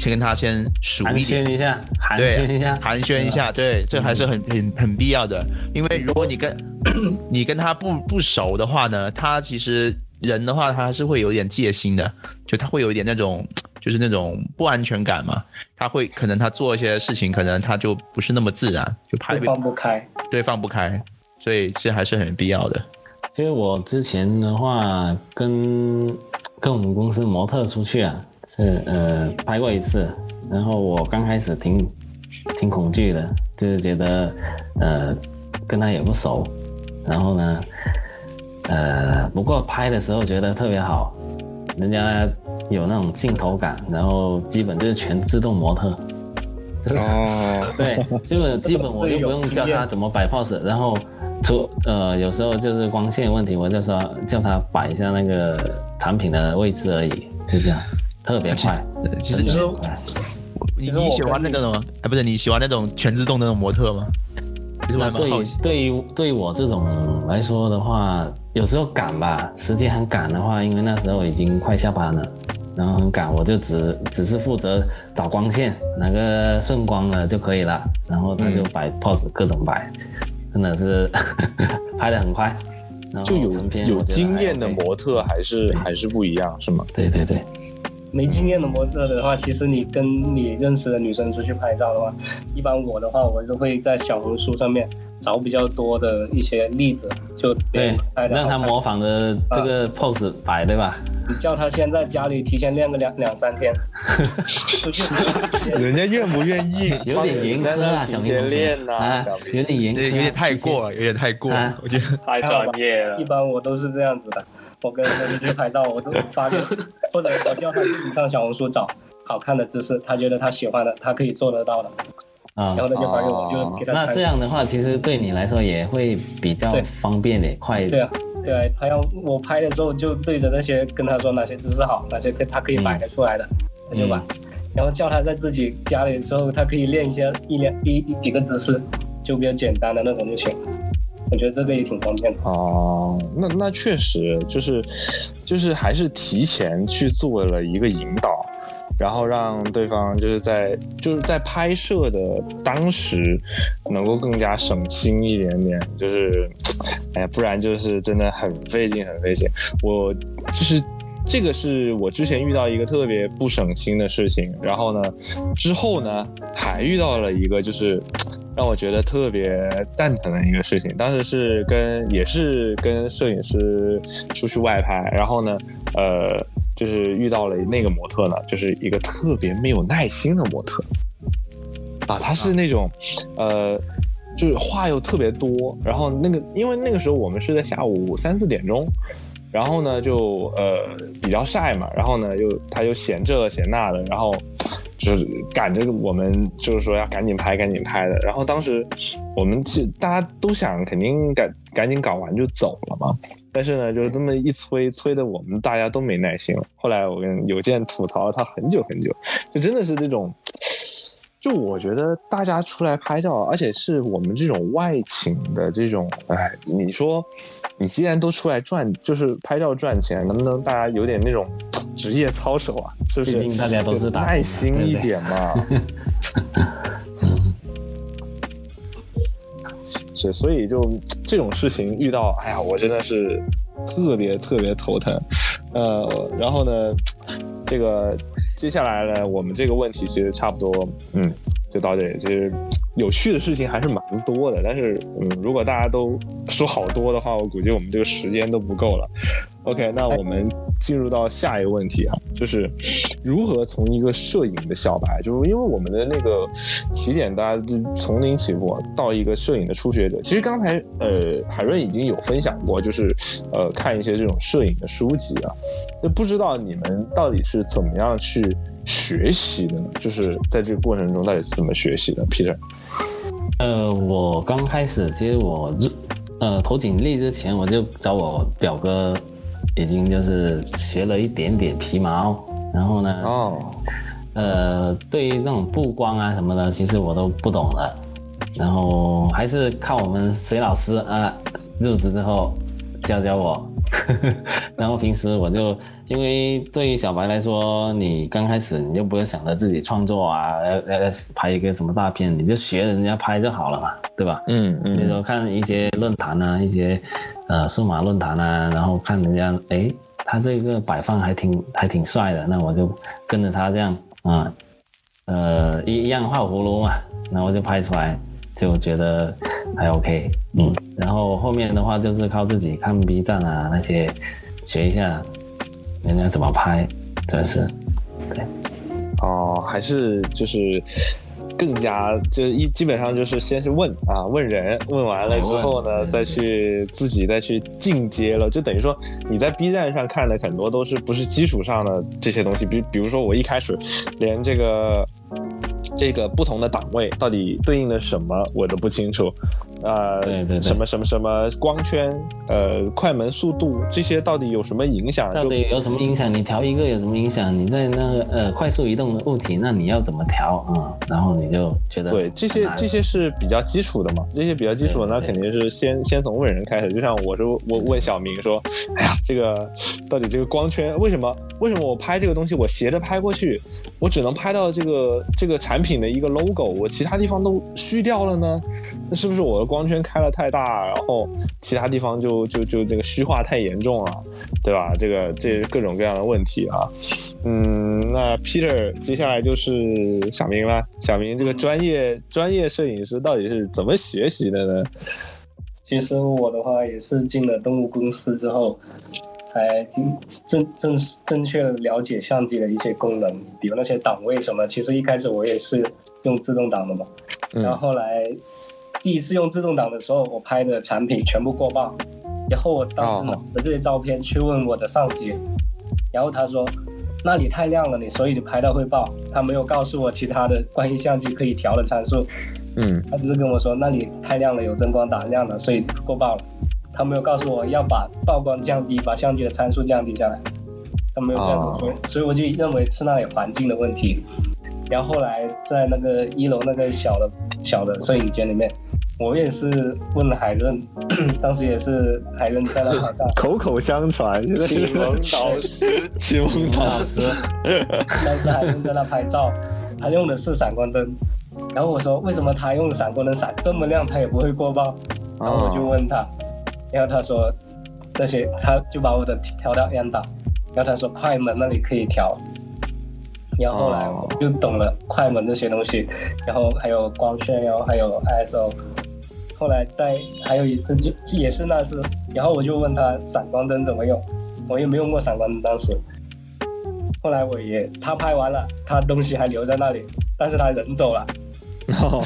先跟他先熟一点，寒暄一下，寒暄一下，寒暄一下，对，这还是很很很必要的。因为如果你跟 你跟他不不熟的话呢，他其实人的话，他是会有点戒心的，就他会有一点那种就是那种不安全感嘛，他会可能他做一些事情，可能他就不是那么自然，就怕放不开，对，放不开，所以这还是很必要的。其实我之前的话跟。跟我们公司模特出去啊，是呃拍过一次，然后我刚开始挺挺恐惧的，就是觉得呃跟他也不熟，然后呢呃不过拍的时候觉得特别好，人家有那种镜头感，然后基本就是全自动模特，哦，对，基本基本我就不用教他怎么摆 pose，然后。出呃，有时候就是光线问题，我就说叫他摆一下那个产品的位置而已，就这样，特别快。其实你你喜欢那个什么？哎，不是你喜欢那种全自动那种模特吗？那对对于对于我这种来说的话，有时候赶吧，时间很赶的话，因为那时候已经快下班了，然后很赶，我就只只是负责找光线，哪个顺光了就可以了，然后他就摆 pose，各种摆。真的是 拍的很快，就有有经验的模特还是还是不一样，是吗？对对对，没经验的模特的话，其实你跟你认识的女生出去拍照的话，一般我的话，我都会在小红书上面找比较多的一些例子，就对，让他模仿的这个 pose 摆，对吧？你叫他先在家里提前练个两两三天，人家愿不愿意？有点严苛啊，小明练呐，有点严，有点太过了，有点太过了，我觉得太专业了。一般我都是这样子的，我跟他们去拍照，我都发给，或者我叫他自己上小红书找好看的姿势，他觉得他喜欢的，他可以做得到的，啊，然后他就发给我，就给他。那这样的话，其实对你来说也会比较方便点，快一点。对啊。对，他要我拍的时候就对着那些跟他说哪些姿势好，哪些可他可以摆得出来的，他就摆。然后叫他在自己家里的时候，他可以练一些一两一一几个姿势，就比较简单的那种就行。我觉得这个也挺方便的。哦，那那确实就是，就是还是提前去做了一个引导。然后让对方就是在就是在拍摄的当时，能够更加省心一点点，就是，哎呀，不然就是真的很费劲，很费劲。我就是这个是我之前遇到一个特别不省心的事情，然后呢，之后呢还遇到了一个就是让我觉得特别蛋疼的一个事情。当时是跟也是跟摄影师出去外拍，然后呢，呃。就是遇到了那个模特呢，就是一个特别没有耐心的模特，啊，他是那种，呃，就是话又特别多，然后那个因为那个时候我们是在下午三四点钟，然后呢就呃比较晒嘛，然后呢又他又嫌这嫌那的，然后就是赶着我们就是说要赶紧拍赶紧拍的，然后当时我们是大家都想肯定赶赶紧搞完就走了嘛。但是呢，就是这么一催，催的我们大家都没耐心了。后来我跟有健吐槽了他很久很久，就真的是这种，就我觉得大家出来拍照，而且是我们这种外请的这种，哎，你说你既然都出来赚，就是拍照赚钱，能不能大家有点那种职业操守啊？是不是？毕竟大家都是耐心一点嘛。是，所以就这种事情遇到，哎呀，我真的是特别特别头疼。呃，然后呢，这个接下来呢，我们这个问题其实差不多，嗯，就到这里。其实有趣的事情还是蛮多的。但是，嗯，如果大家都说好多的话，我估计我们这个时间都不够了。OK，那我们进入到下一个问题啊，就是如何从一个摄影的小白，就是因为我们的那个起点，大家就从零起步到一个摄影的初学者。其实刚才呃海润已经有分享过，就是呃看一些这种摄影的书籍啊，就不知道你们到底是怎么样去学习的呢？就是在这个过程中到底是怎么学习的，Peter？呃，我刚开始其实我入呃投简历之前，我就找我表哥。已经就是学了一点点皮毛，然后呢，哦，呃，对于那种布光啊什么的，其实我都不懂的，然后还是靠我们隋老师啊，入职之后教教我，然后平时我就因为对于小白来说，你刚开始你就不要想着自己创作啊，要要拍一个什么大片，你就学人家拍就好了嘛，对吧？嗯嗯，比如说看一些论坛啊，一些。呃，数码论坛啊，然后看人家，哎，他这个摆放还挺还挺帅的，那我就跟着他这样啊，呃，一一样画葫芦嘛，然后就拍出来，就觉得还 OK，嗯，然后后面的话就是靠自己看 B 站啊那些，学一下人家怎么拍，真是，对，哦，还是就是。更加就是一基本上就是先是问啊问人问完了之后呢再去自己再去进阶了就等于说你在 B 站上看的很多都是不是基础上的这些东西。比比如说我一开始连这个这个不同的档位到底对应的什么我都不清楚。呃，对对，什么什么什么光圈，呃，快门速度这些到底有什么影响？到底有什么影响？你调一个有什么影响？你在那个呃快速移动的物体，那你要怎么调啊？然后你就觉得对这些这些是比较基础的嘛？这些比较基础的，那肯定是先先从问人开始。就像我说，我问小明说，哎呀，这个到底这个光圈为什么？为什么我拍这个东西我斜着拍过去，我只能拍到这个这个产品的一个 logo，我其他地方都虚掉了呢？那是不是我的光圈开了太大，然后其他地方就就就那个虚化太严重了，对吧？这个这各种各样的问题啊。嗯，那 Peter 接下来就是小明了。小明这个专业专业摄影师到底是怎么学习的呢？其实我的话也是进了动物公司之后，才正正正正确的了解相机的一些功能，比如那些档位什么。其实一开始我也是用自动挡的嘛，然后后来。第一次用自动挡的时候，我拍的产品全部过曝，然后我当时拿着这些照片去问我的上级，然后他说那里太亮了，你所以你拍到会爆。他没有告诉我其他的关于相机可以调的参数，嗯，他只是跟我说那里太亮了，有灯光打亮了，所以过曝了。他没有告诉我要把曝光降低，把相机的参数降低下来，他没有这样子说，所以我就认为是那里环境的问题。然后后来在那个一楼那个小的小的摄影间里面。我也是问了海润，当时也是海润在那拍照，口口相传，启蒙导师，启蒙导师。当时海润在那拍照，他用的是闪光灯，然后我说为什么他用闪光灯闪这么亮，他也不会过曝？然后我就问他，然后他说那些他就把我的调到 N 档，然后他说快门那里可以调，然后后来我就懂了快门这些东西，然后还有光圈，然后还有 ISO。后来在还有一次就也是那次，然后我就问他闪光灯怎么用，我也没用过闪光灯当时。后来我也他拍完了，他东西还留在那里，但是他人走了。哦，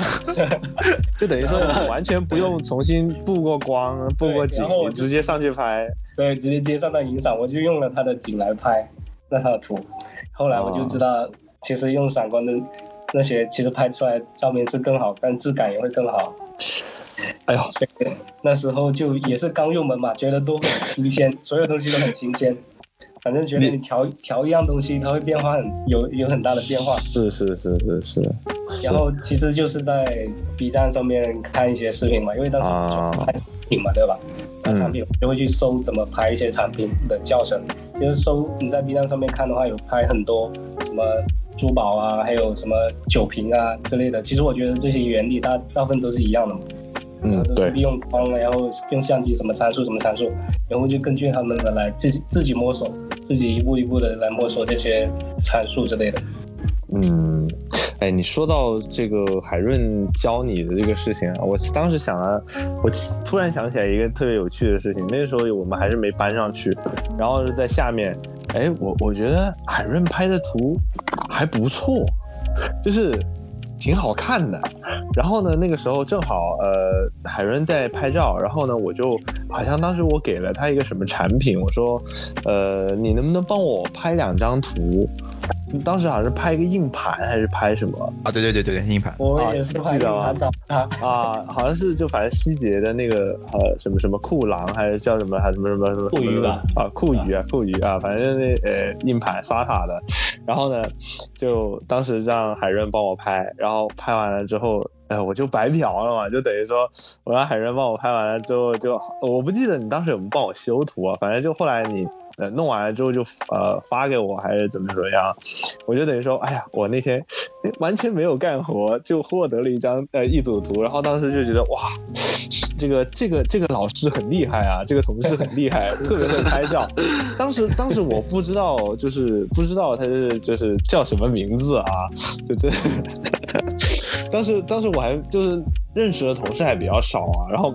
就等于说你完全不用重新布过光、布过景，你直接上去拍。对，直接接上那影闪，我就用了他的景来拍那他的图。后来我就知道，其实用闪光灯那些其实拍出来照片是更好，但质感也会更好。哎呦，那时候就也是刚入门嘛，觉得都很新鲜，所有东西都很新鲜。反正觉得你调调一样东西，它会变化很有有很大的变化。是是是是是。然后其实就是在 B 站上面看一些视频嘛，因为当时拍产品嘛，对吧？拍产品就会去搜怎么拍一些产品的教程。其实搜你在 B 站上面看的话，有拍很多什么珠宝啊，还有什么酒瓶啊之类的。其实我觉得这些原理大大部分都是一样的。嗯，对，利用光，然后用相机什么参数什么参数，然后就根据他们的来自己自己摸索，自己一步一步的来摸索这些参数之类的。嗯，哎，你说到这个海润教你的这个事情啊，我当时想了，我突然想起来一个特别有趣的事情。那个时候我们还是没搬上去，然后是在下面，哎，我我觉得海润拍的图还不错，就是挺好看的。然后呢，那个时候正好呃，海润在拍照，然后呢，我就好像当时我给了他一个什么产品，我说，呃，你能不能帮我拍两张图？当时好像是拍一个硬盘还是拍什么啊？对对对对，硬盘。我也是拍硬盘找他啊，好像是就反正希捷的那个呃什么什么酷狼还是叫什么还什么什么什么酷鱼吧啊酷鱼啊酷鱼啊，反正那呃硬盘 SATA 的。然后呢，就当时让海润帮我拍，然后拍完了之后，哎我就白嫖了嘛，就等于说我让海润帮我拍完了之后，就我不记得你当时有没有帮我修图啊，反正就后来你。呃，弄完了之后就呃发给我，还是怎么怎么样？我就等于说，哎呀，我那天完全没有干活，就获得了一张呃一组图，然后当时就觉得哇，这个这个这个老师很厉害啊，这个同事很厉害，特别会拍照。当时当时我不知道，就是不知道他是就是叫什么名字啊，就这。当时当时我还就是认识的同事还比较少啊，然后。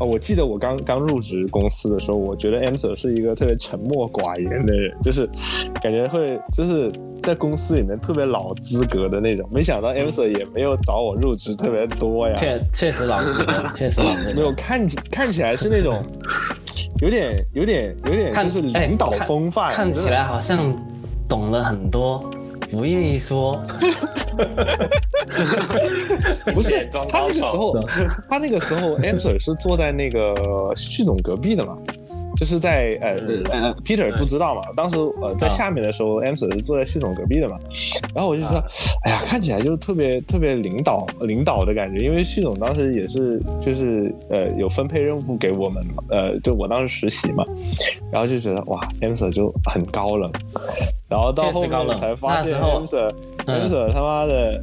啊，我记得我刚刚入职公司的时候，我觉得 Amser 是一个特别沉默寡言的人，就是感觉会就是在公司里面特别老资格的那种。没想到 Amser 也没有找我入职特别多呀。确确实老资格，确实老资格。没有看起看起来是那种有点有点有点就是领导风范，看起来好像懂了很多，不愿意说。不是他那个时候，他那个时候，answer 是坐在那个旭总隔壁的嘛，就是在呃呃，Peter 不知道嘛，当时呃在下面的时候，answer 是坐在旭总隔壁的嘛，然后我就说，哎呀，看起来就是特别特别领导领导的感觉，因为旭总当时也是就是呃有分配任务给我们嘛，呃就我当时实习嘛，然后就觉得哇，answer 就很高冷，然后到后面才发现。分手他妈的，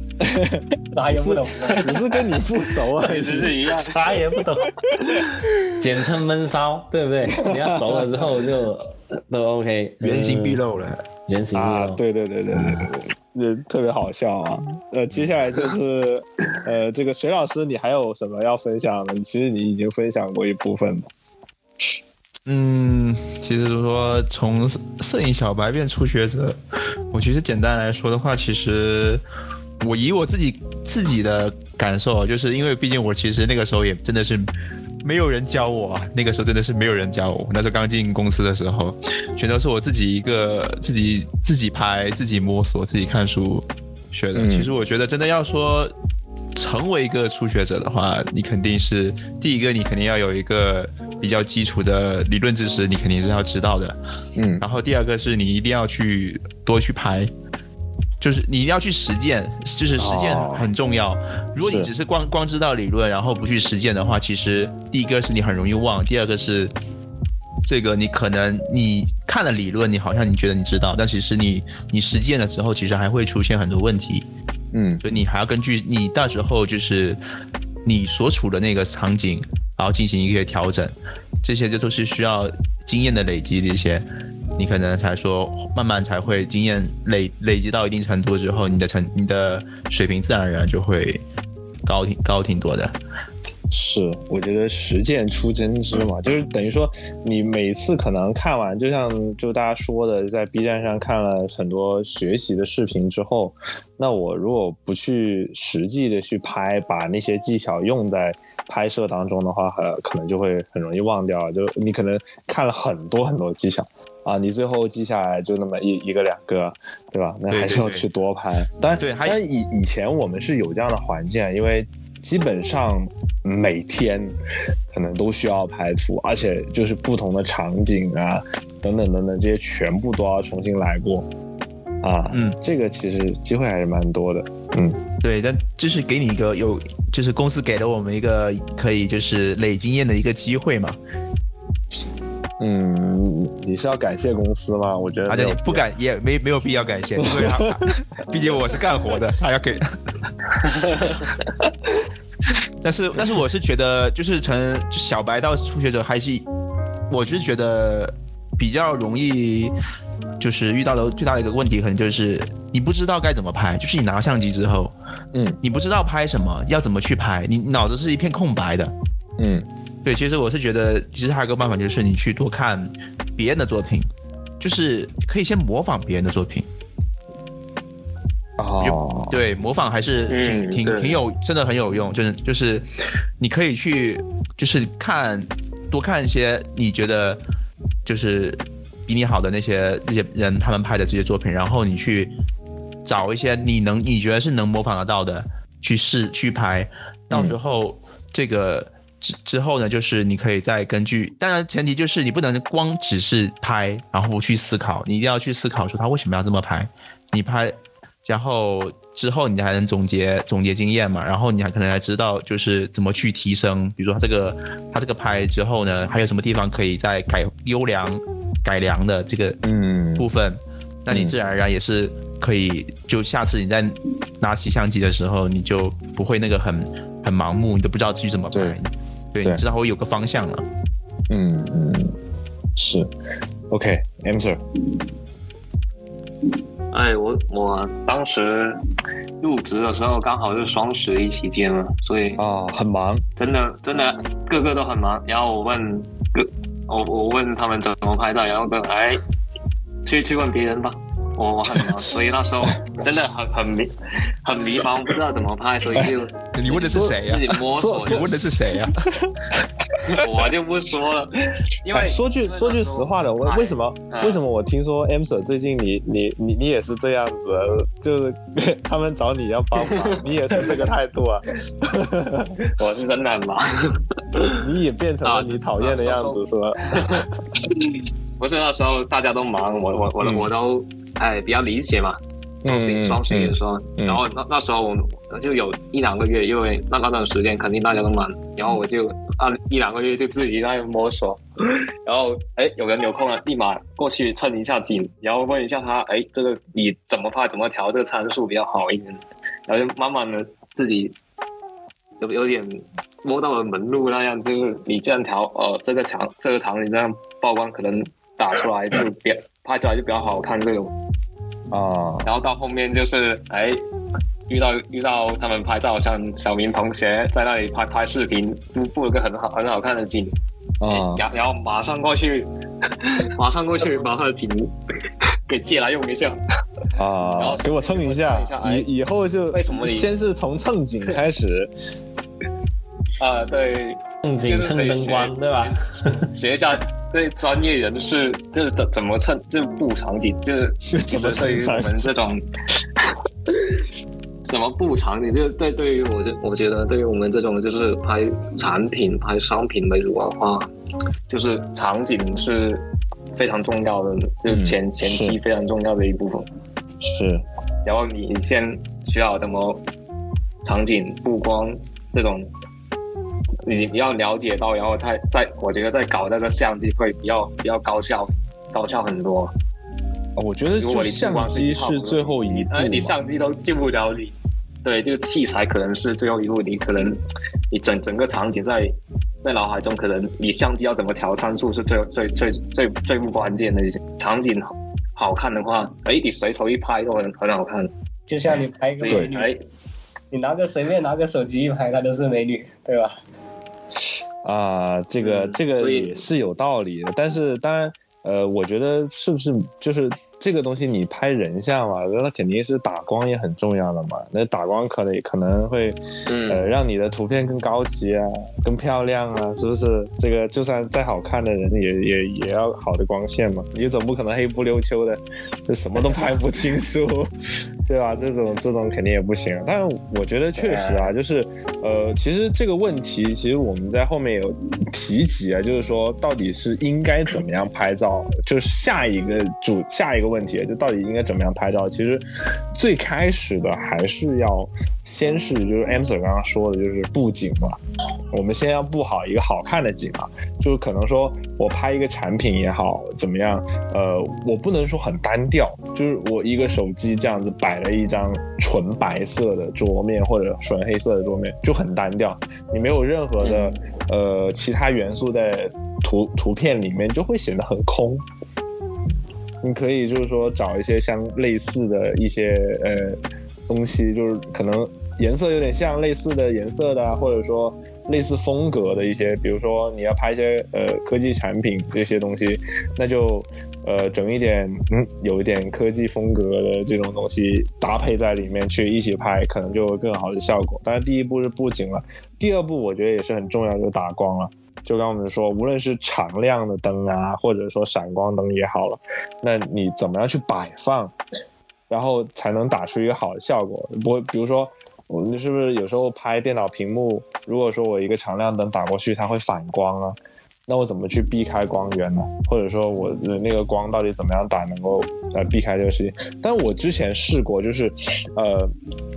啥也不懂，只是跟你不熟啊，只是一样，啥也不懂，简称闷骚，对不对？你要熟了之后就 都 OK，原形毕露了，原形毕露，啊，对对对对对对，那特别好笑啊。呃，接下来就是呃，这个水老师，你还有什么要分享的？其实你已经分享过一部分了。嗯，其实说从摄影小白变初学者，我其实简单来说的话，其实我以我自己自己的感受，就是因为毕竟我其实那个时候也真的是没有人教我，那个时候真的是没有人教我，那时候刚进公司的时候，全都是我自己一个自己自己拍、自己摸索、自己看书学的。其实我觉得真的要说。成为一个初学者的话，你肯定是第一个，你肯定要有一个比较基础的理论知识，你肯定是要知道的。嗯，然后第二个是你一定要去多去拍，就是你一定要去实践，就是实践很重要。如果你只是光光知道理论，然后不去实践的话，其实第一个是你很容易忘，第二个是这个你可能你看了理论，你好像你觉得你知道，但其实你你实践了之后，其实还会出现很多问题。嗯，所以你还要根据你到时候就是你所处的那个场景，然后进行一些调整，这些就都是需要经验的累积这些，你可能才说慢慢才会经验累累积到一定程度之后，你的成你的水平自然而然就会高挺高挺多的。是，我觉得实践出真知嘛，就是等于说，你每次可能看完，就像就大家说的，在 B 站上看了很多学习的视频之后，那我如果不去实际的去拍，把那些技巧用在拍摄当中的话，呃，可能就会很容易忘掉。就你可能看了很多很多技巧啊，你最后记下来就那么一一个两个，对吧？那还是要去多拍。当然，对，但以以前我们是有这样的环境，因为。基本上每天可能都需要拍图，而且就是不同的场景啊，等等等等，这些全部都要重新来过啊。嗯，这个其实机会还是蛮多的。嗯，对，但就是给你一个有，就是公司给了我们一个可以就是累经验的一个机会嘛。嗯，你是要感谢公司吗？我觉得，而且不感也没没有必要感谢，因为他毕竟我是干活的，他要给。但是，但是我是觉得，就是从小白到初学者，还是我是觉得比较容易就是遇到的最大的一个问题，可能就是你不知道该怎么拍，就是你拿相机之后，嗯，你不知道拍什么，要怎么去拍，你脑子是一片空白的。嗯对，其实我是觉得，其实还有一个办法，就是你去多看别人的作品，就是可以先模仿别人的作品。哦，对，模仿还是挺、挺挺有，真的很有用。就是就是，你可以去就是看多看一些你觉得就是比你好的那些这些人他们拍的这些作品，然后你去找一些你能你觉得是能模仿得到的去试去拍，到时候这个。之之后呢，就是你可以再根据，当然前提就是你不能光只是拍，然后不去思考，你一定要去思考说他为什么要这么拍，你拍然后之后你还能总结总结经验嘛，然后你还可能还知道就是怎么去提升，比如说他这个他这个拍之后呢，还有什么地方可以再改优良改良的这个嗯。部分，那你自然而然也是可以，就下次你再拿起相机的时候，你就不会那个很很盲目，你都不知道自己怎么拍，对，对你至少会有个方向了。嗯嗯，是，OK，answer，、哎，我我当时入职的时候刚好是双十一期间嘛，所以啊，很忙，真的真的个个都很忙。然后我问个我我问他们怎么拍照，然后跟哎去去问别人吧。我我很忙，所以那时候真的很很迷很迷茫，不知道怎么拍，所以就你问的是谁呀、自己摸索。你问的是谁呀、我就不说了，因为哎说句说句实话的，我为什么嗯为什么我听说 m sir 最近你你你你也是这样子，就是 他们找你要帮忙，你也是这个态度啊，我是真的很忙。你也变成了你讨厌的样子是吧？不是那时候大家都忙，我我我嗯我都哎比较理解嘛。双十嗯嗯一双十一的时候，嗯然后那那时候我就有一两个月，因为那那段时间肯定大家都忙，然后我就啊一两个月就自己在摸索，然后哎有人有空了，立马过去蹭一下景，然后问一下他，哎这个你怎么拍怎么调这个参数比较好一点，然后就慢慢的自己有有点摸到了门路那样，就是你这样调，呃，这个场这个场景这样曝光，可能打出来就比拍出来就比较好看这种。啊，然后到后面就是哎，遇到遇到他们拍照，像小明同学在那里拍拍视频，布布了个很好很好看的景，啊然后然后马上过去，马上过去把他的景给借来用一下。啊然啊后，给我蹭一下蹭一下，哎以以后就为什么你先是从蹭景开始，啊、对，正经蹭灯光，对吧？学一下这专业人士就是怎怎么蹭这布场景，就是是怎么就是对于称我们这种 什么布场景，就是对对于我这我觉得对于我们这种就是拍产品、拍商品为主的话，就是场景是非常重要的，就是前、嗯前是期非常重要的一部分。是，然后你先需要怎么场景布光这种，你你要了解到，然后他在我觉得在搞那个相机会比较比较高效，高效很多。我觉得如果你就相机是最后一步哎，你，相机都进不了你，对，这个器材可能是最后一步，你可能你整整个场景在在脑海中，可能你相机要怎么调参数是最最最最最不关键的。场景好好看的话，哎，你随手一拍都很很好看。就像你拍一个所美女，你拿个随便拿个手机一拍，她都是美女，对吧？啊，这个嗯这个也是有道理的，但是当然，呃，我觉得是不是就是这个东西你拍人像嘛，那肯定是打光也很重要的嘛。那打光可能可能会呃嗯，让你的图片更高级啊，更漂亮啊，是不是？这个就算再好看的人也也也要好的光线嘛，你总不可能黑不溜秋的，就什么都拍不清楚，对吧？这种这种肯定也不行。但是我觉得确实啊，就是呃，其实这个问题，其实我们在后面有提及啊，就是说到底是应该怎么样拍照，就是下一个主下一个问题，就到底应该怎么样拍照。其实最开始的还是要先是就是 Amser 刚刚说的，就是布景嘛，我们先要布好一个好看的景啊，就是可能说我拍一个产品也好怎么样，呃，我不能说很单调，就是我一个手机这样子摆了一张纯白色的桌面或者纯黑色的桌面就很单调，你没有任何的、呃其他元素在图图片里面，就会显得很空。你可以就是说找一些相类似的一些呃东西，就是可能颜色有点像类似的颜色的，或者说类似风格的一些，比如说你要拍一些呃科技产品这些东西，那就呃整一点嗯有一点科技风格的这种东西搭配在里面去一起拍，可能就更好的效果。当然第一步是布景了，第二步我觉得也是很重要，就打光了。就刚我们说，无论是常亮的灯啊，或者说闪光灯也好了，那你怎么样去摆放，然后才能打出一个好的效果？不，比如说我们是不是有时候拍电脑屏幕，如果说我一个常亮灯打过去，它会反光啊？那我怎么去避开光源呢？或者说我的那个光到底怎么样打能够呃避开这个事情？但我之前试过，就是呃，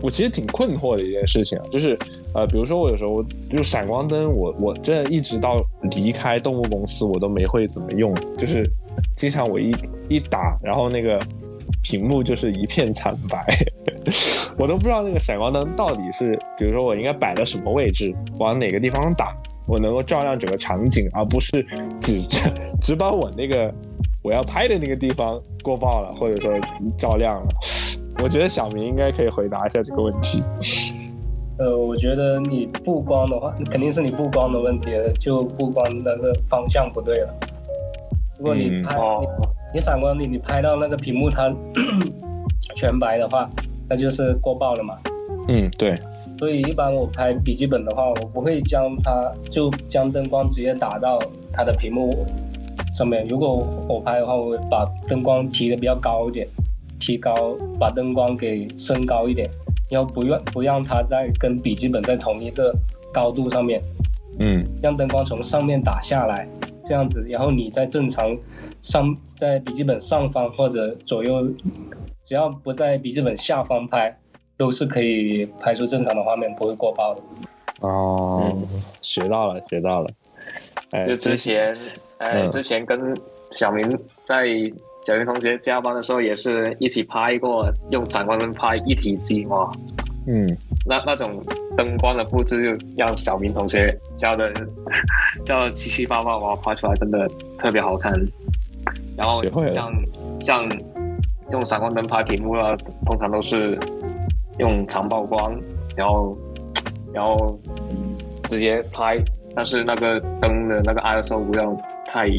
我其实挺困惑的一件事情，就是呃，比如说我有时候就闪光灯，我我真的一直到离开动物公司，我都没会怎么用，就是经常我一一打，然后那个屏幕就是一片惨白，我都不知道那个闪光灯到底是，比如说我应该摆到什么位置，往哪个地方打。我能够照亮整个场景，而不是只 只把我那个我要拍的那个地方过曝了，或者说照亮了。我觉得小明应该可以回答一下这个问题。呃，我觉得你布光的话，肯定是你布光的问题了，就布光那个方向不对了。如果你拍你你闪光灯你拍到那个屏幕它 全白的话，那就是过曝了嘛。嗯，对。所以一般我拍笔记本的话，我不会将它就将灯光直接打到它的屏幕上面。如果我拍的话，我会把灯光提的比较高一点，提高把灯光给升高一点，然后不让不让它在跟笔记本在同一个高度上面。嗯，让灯光从上面打下来，这样子，然后你再正常上在笔记本上方或者左右，只要不在笔记本下方拍。都是可以拍出正常的画面，不会过曝的。哦，学到了，学到了。就之前，哎，之前跟小明在小明同学加班的时候，也是一起拍过，用闪光灯拍一体机嘛。嗯，那那种灯光的布置，就让小明同学教的 教的七七八八，哇，拍出来真的特别好看。然后像像用闪光灯拍屏幕了，通常都是。用长曝光，然后，然后直接拍，但是那个灯的那个 ISO 不要太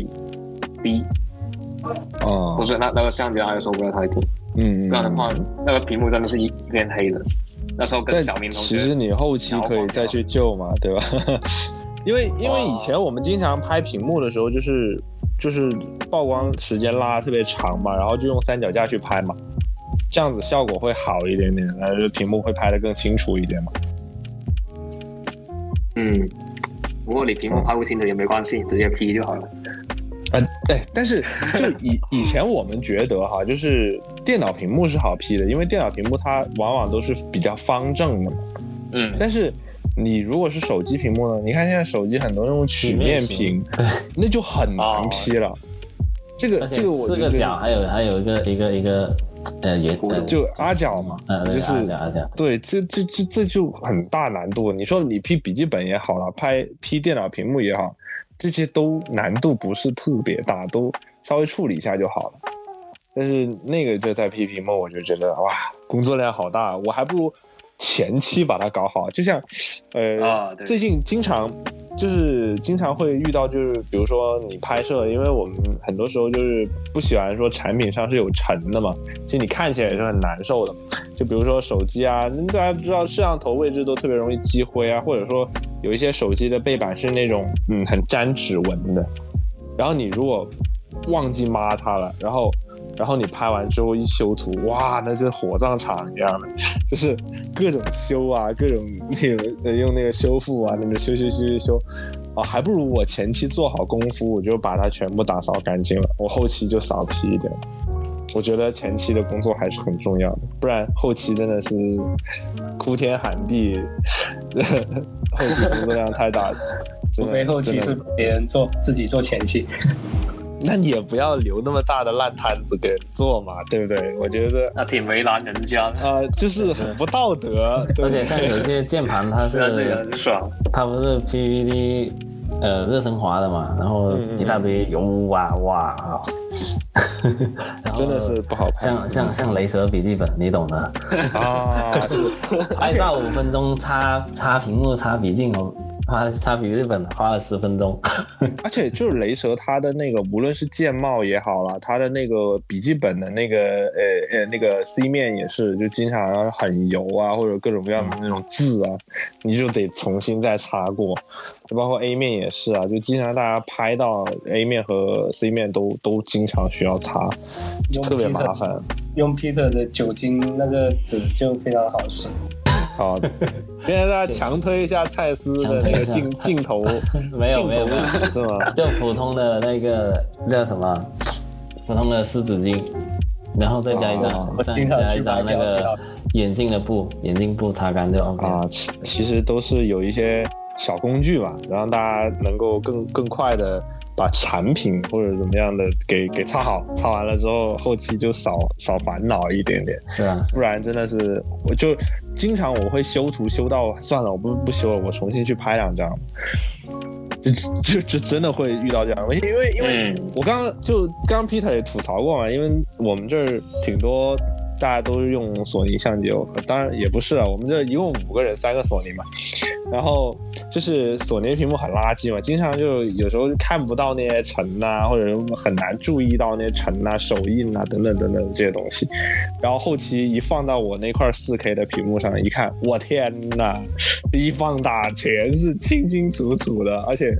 低，哦，不是那那个相机的 ISO 不要太低，嗯，不然的话，那个屏幕真的是一片黑的。那时候跟小明同学，其实你后期可以再去救嘛，对吧？因为因为以前我们经常拍屏幕的时候，就是就是曝光时间拉特别长嘛，然后就用三脚架去拍嘛。这样子效果会好一点点，呃，就屏幕会拍得更清楚一点嘛。嗯，不过你屏幕拍不清楚也没关系，直接 P 就好了。呃，对，但是就以以前我们觉得哈，就是电脑屏幕是好 P 的，因为电脑屏幕它往往都是比较方正的嘛。嗯。但是你如果是手机屏幕呢？你看现在手机很多那种曲面屏，那就很难 P 了。这个这个我四个角还有还有一个一个一个。呃，也就阿角嘛，就是阿角，对，这这这这就很大难度。你说你 P 笔记本也好了，拍 P 电脑屏幕也好，这些都难度不是特别大，都稍微处理一下就好了。但是那个就在 P 屏幕，我就觉得哇，工作量好大，我还不如前期把它搞好。就像，呃，最近经常。就是经常会遇到，就是比如说你拍摄，因为我们很多时候就是不喜欢说产品上是有尘的嘛，其实你看起来也是很难受的。就比如说手机啊，大家知道摄像头位置都特别容易积灰啊，或者说有一些手机的背板是那种嗯很粘指纹的，然后你如果忘记抹它了，然后。然后你拍完之后一修图，哇，那是火葬场一样的，就是各种修啊，各种那个用那个修复啊，那个修修修修修，啊，还不如我前期做好功夫，我就把它全部打扫干净了，我后期就少批一点。我觉得前期的工作还是很重要的，不然后期真的是哭天喊地，后期工作量太大了。除非后期是别人做，自己做前期。那你也不要留那么大的烂摊子给人做嘛，对不对？我觉得那挺为难人家的啊，就是很不道德。而且像有些键盘，它是 很爽，它不是 PVD 呃热升华的嘛，然后一大堆油哇哇啊，然后真的是不好拍像像像雷蛇笔记本，你懂的，啊，是 拍照五分钟，擦擦屏幕、擦笔记本，花他比日本花了十分钟。而且就是雷蛇，它的那个无论是键帽也好啦，它的那个笔记本的那个呃呃那个 C 面也是，就经常很油啊，或者各种各样的那种字啊，你就得重新再擦过。就包括 A 面也是啊，就经常大家拍到 A 面和 C 面都都经常需要擦，特别麻烦。用 Peter 的酒精那个纸就非常好使。好，现在大家强推一下蔡司的那个镜 镜头，没有没有没有。是吗？就普通的那个叫什么？普通的湿纸巾，然后再加一张，再加一张那个眼镜的布，眼镜布擦干就 OK 了。啊，其其实都是有一些小工具嘛，让大家能够更更快的把产品或者怎么样的给给擦好，擦完了之后后期就少少烦恼一点点，是啊，不然真的是我就经常我会修图修到算了，我不不修了，我重新去拍两张。就就就真的会遇到这样的问题，因为因为嗯。我刚刚就刚刚 Peter 也吐槽过嘛，因为我们这儿挺多大家都是用索尼相机哦，当然也不是啊，我们这一共五个人，三个索尼嘛，然后就是索尼的屏幕很垃圾嘛，经常就有时候看不到那些尘呐、或者很难注意到那些尘呐、手印啊等等等等这些东西，然后后期一放到我那块四 K 的屏幕上一看，我天呐，一放大全是清清楚楚的，而且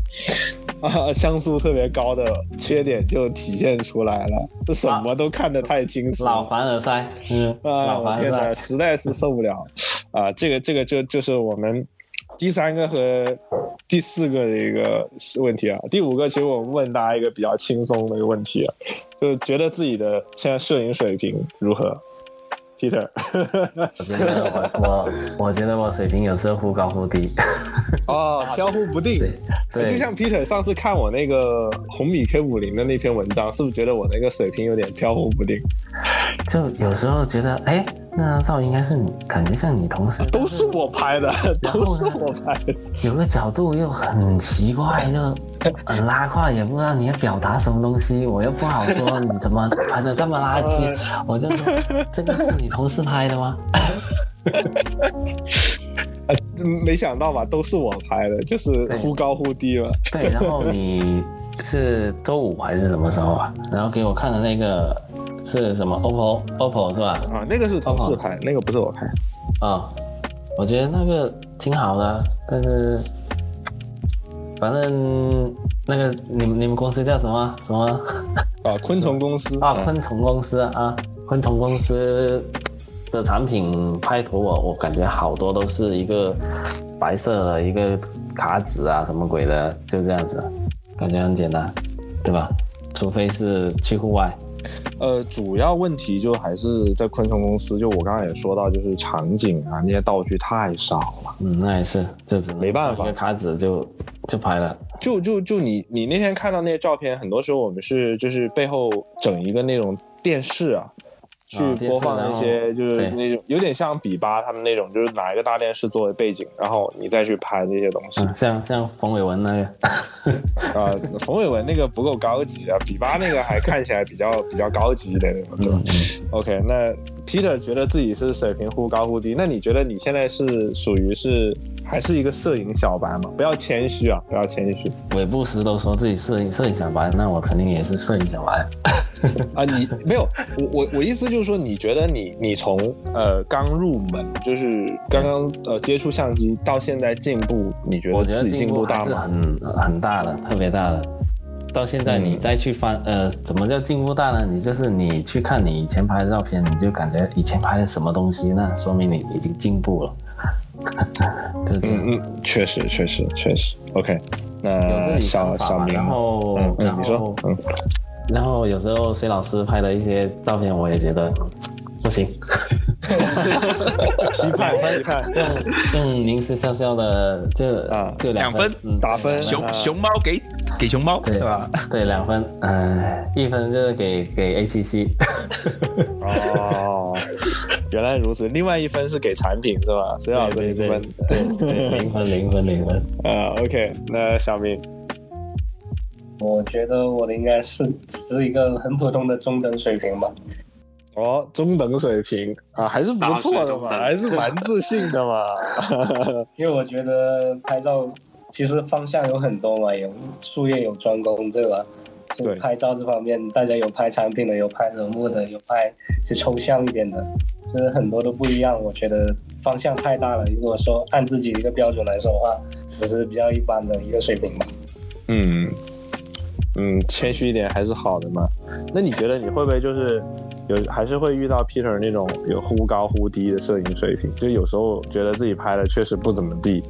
啊像素特别高的缺点就体现出来了，这什么都看得太清楚了。老凡尔赛，嗯，啊，老凡我天哪，尔赛，实在是受不了啊！这个这个就就是我们第三个和第四个的一个问题啊。第五个其实我们问大家一个比较轻松的一个问题啊，就觉得自己的现在摄影水平如何？Peter，我觉得我我我觉得我水平有时候忽高忽低，哦，飘忽不定。对，就像 Peter 上次看我那个红米 K 五零的那篇文章，是不是觉得我那个水平有点飘忽不定？就有时候觉得，哎，那张照应该是你，感觉像你同事，都是我拍的，都是我拍的。有个角度又很奇怪，就很拉胯，也不知道你要表达什么东西，我又不好说你怎么拍的这么垃圾，我就说这个是你同事拍的吗？啊，没想到吧，都是我拍的，就是忽高忽低嘛。对，然后你是周五还是什么时候啊？然后给我看的那个是什么？OPPO OPPO 是吧？啊，那个是同事拍，那个不是我拍。啊、我觉得那个挺好的，但是反正那个你们你们公司叫什么什么 啊，昆虫公司啊？昆虫公司啊，昆虫公司的产品拍图我我感觉好多都是一个白色的一个卡纸啊什么鬼的，就这样子，感觉很简单，对吧？除非是去户外，呃，主要问题就还是在昆虫公司，就我刚刚也说到，就是场景啊那些道具太少了。嗯，那也是，就只能没办法一个卡纸就就拍了。就就就你你那天看到那些照片，很多时候我们是就是背后整一个那种电视啊，去播放一些就是那种有点像比巴他们那种，就是拿一个大电视作为背景，然后你再去拍这些东西。嗯，像像冯伟文那个，啊，冯伟文那个不够高级啊，比巴那个还看起来比较比较高级一点的，对吧、嗯嗯，o k 那 Peter 觉得自己是水平忽高忽低，那你觉得你现在是属于是还是一个摄影小白吗？不要谦虚啊，不要谦虚韦布斯都说自己摄影摄影小白，那我肯定也是摄影小白。啊！你没有，我我我意思就是说，你觉得你你从呃刚入门，就是刚刚呃接触相机到现在进步，你觉得得自己进进步大吗？很很大的，特别大的。到现在你嗯再去翻，呃，怎么叫进步大呢？你就是你去看你以前拍的照片，你就感觉以前拍的什么东西，那说明你已经进步了。嗯嗯，确实确实确实。OK，有那小小明然后，嗯嗯，然你说后，嗯。然后有时候隋老师拍的一些照片，我也觉得不行，批判批判，用用明示笑笑的就啊就两两分嗯打分熊啊熊猫给给熊猫，对对吧？对两分，呃，一分就是给给 A 七 C，哦，原来如此。另外一分是给产品是吧？隋老师一分。对对零分零分零分，啊，OK，那小明，我觉得我的应该是只是一个很普通的中等水平吧。哦，中等水平啊，还是不错的嘛，还是蛮自信的嘛。因为我觉得拍照其实方向有很多嘛，有术业有专攻，对吧？就对拍照这方面，大家有拍产品的，有拍人物的，有拍是抽象一点的，就是很多都不一样。我觉得方向太大了。如果说按自己的一个标准来说的话，只是比较一般的一个水平吧。嗯嗯，谦虚一点还是好的嘛。那你觉得你会不会就是有还是会遇到 Peter 那种有忽高忽低的摄影水平？就有时候觉得自己拍的确实不怎么地。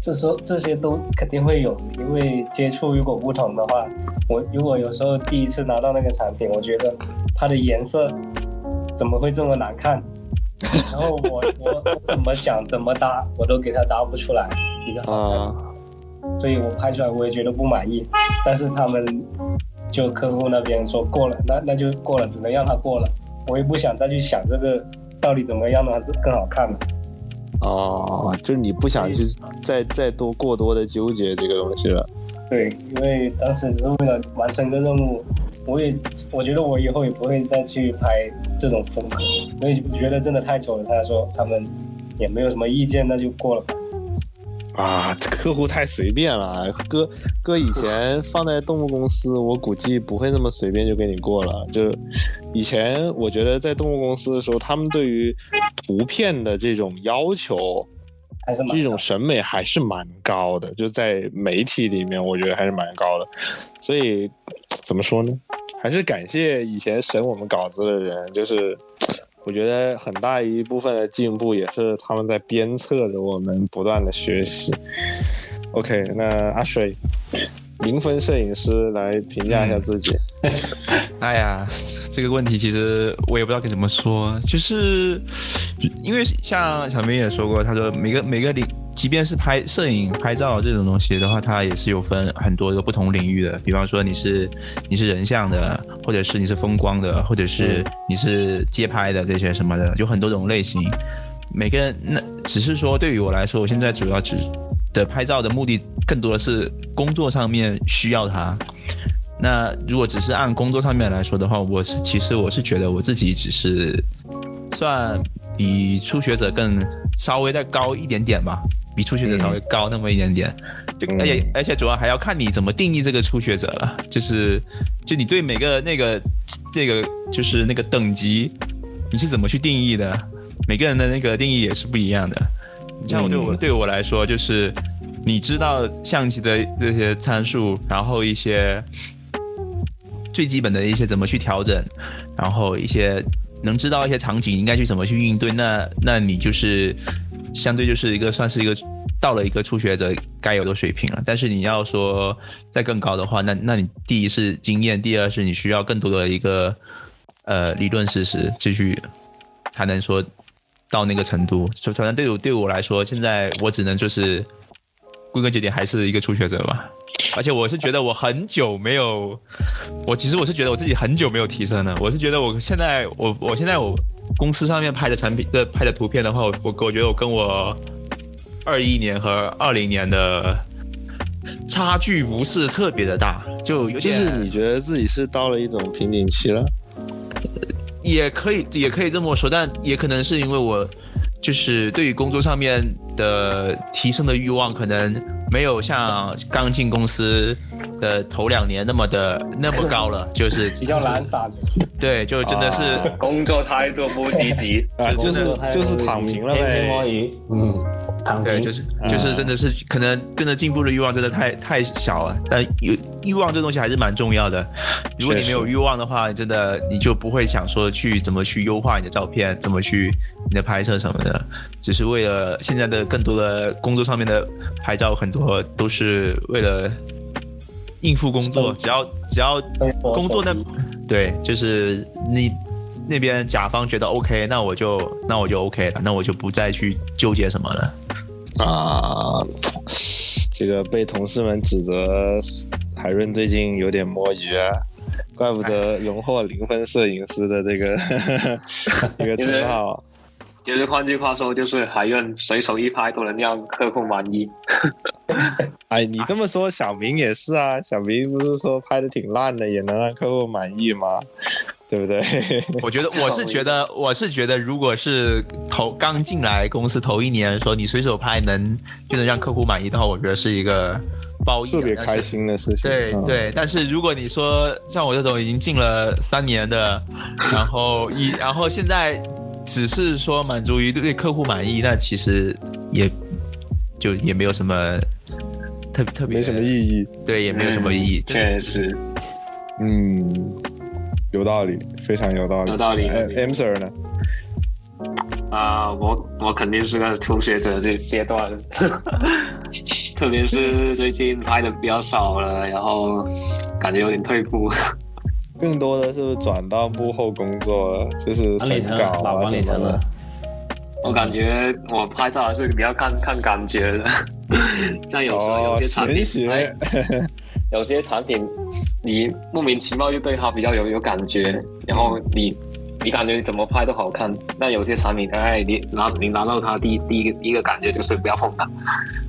这时候这些都肯定会有，因为接触如果不同的话，我如果有时候第一次拿到那个产品，我觉得它的颜色怎么会这么难看？然后我我我怎么想怎么搭，我都给它搭不出来一个好看的啊所以我拍出来我也觉得不满意。但是他们就客户那边说过了，那那就过了，只能让他过了。我也不想再去想这个到底怎么样让它更好看了。哦，就是你不想去再再多过多的纠结这个东西了。对，因为当时只是为了完成一个任务，我也我觉得我以后也不会再去拍这种风格，所以觉得真的太丑了。他说他们也没有什么意见，那就过了吧。啊，这客户太随便了，哥哥以前放在动物公司，我估计不会那么随便就给你过了。就以前我觉得在动物公司的时候，他们对于图片的这种要求，还是这种审美还是蛮高的，就在媒体里面，我觉得还是蛮高的。所以怎么说呢？还是感谢以前审我们稿子的人，就是我觉得很大一部分的进步也是他们在鞭策着我们不断的学习。OK，那阿水，零分摄影师来评价一下自己。哎呀，这个问题其实我也不知道该怎么说，就是因为像小明也说过，他说每个每个领，即便是拍摄影、拍照这种东西的话，它也是有分很多个不同领域的。比方说你是你是人像的，或者是你是风光的，或者是你是街拍的这些什么的，有很多种类型。每个人那只是说，对于我来说，我现在主要只的拍照的目的更多的是工作上面需要它。那如果只是按工作上面来说的话，我是其实我是觉得我自己只是算比初学者更稍微再高一点点吧，比初学者稍微高那么一点点。就嗯而且而且主要还要看你怎么定义这个初学者了，就是就你对每个那个这个就是那个等级，你是怎么去定义的？每个人的那个定义也是不一样的。你像我对我、嗯对我来说，就是你知道象棋的这些参数，然后一些最基本的一些怎么去调整，然后一些能知道一些场景应该去怎么去应对，那那你就是相对就是一个算是一个到了一个初学者该有的水平了。但是你要说再更高的话，那那你第一是经验，第二是你需要更多的一个呃理论事实，继续才能说到那个程度。就反正对我对我来说，现在我只能就是归根结底还是一个初学者吧。而且我是觉得我很久没有，我其实我是觉得我自己很久没有提升了。我是觉得我现在我我现在我公司上面拍的产品的拍的图片的话，我我我觉得我跟我二一年和二零年的差距不是特别的大，就有就是你觉得自己是到了一种瓶颈期了？也可以也可以这么说，但也可能是因为我就是对于工作上面的提升的欲望，可能没有像刚进公司的头两年那么的 那么高了，就是 比较懒散。对，就真的是、啊工作态度不积极，啊，就是就是躺平了天天摸。鱼，嗯，躺对，平，就是就是真的是可能真的进步的欲望真的太太小了，但欲欲望这东西还是蛮重要的。如果你没有欲望的话，你真的你就不会想说去怎么去优化你的照片，怎么去你的拍摄什么的，只是为了现在的更多的工作上面的拍照，很多都是为了应付工作，只要只要工作那对，就是你那边甲方觉得 OK，那我就那我就 OK 了，那我就不再去纠结什么了。啊，这个被同事们指责海润最近有点摸鱼啊，怪不得荣获零分摄影师的这个 一个称号。就是换句话说，就是海运随手一拍都能让客户满意。哎，你这么说，小明也是啊。小明不是说拍的挺烂的，也能让客户满意吗？对不对？我觉得 我是觉得我是觉得，如果是头刚进来公司头一年，说你随手拍能就能让客户满意的话，我觉得是一个褒义啊，特别开心的事情。嗯，对对，但是如果你说像我这种已经进了三年的，然后一然后现在只是说满足于对客户满意，那其实也就也没有什么特特别没什么意义。对，也没有什么意义。确实，嗯，有道理，非常有道理。有道理哎 M Sir 呢？啊、我我肯定是个初学者这阶段，特别是最近拍的比较少了，然后感觉有点退步。更多的是不是转到幕后工作了，就是审稿老啊什么的。。我感觉我拍照还是比较看看感觉的，像有时候哦有些产品 有些产品你莫名其妙就对它比较有有感觉，然后你你感觉你怎么拍都好看，但有些产品哎你拿你拿到它第一第一个第一个感觉就是不要碰它，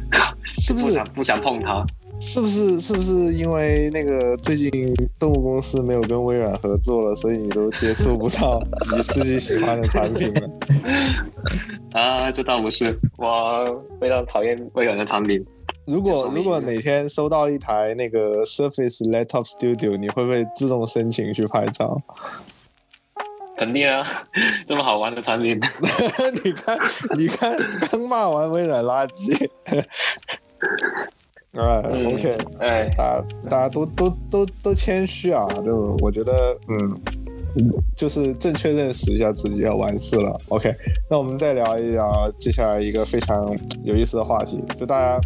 是不是不想不想碰它。是不是是不是因为那个最近动物公司没有跟微软合作了，所以你都接触不到 你自己喜欢的产品了？啊，这倒不是，我非常讨厌微软的产品。如果如果哪天收到一台那个 Surface Laptop Studio，你会不会自动申请去拍照？肯定啊，这么好玩的产品，你看，你看，刚骂完微软垃圾。啊、嗯 o k 哎，大家大家都都都都谦虚啊，就我觉得，嗯，嗯就是正确认识一下自己要完事了。OK，那我们再聊一聊接下来一个非常有意思的话题，就大家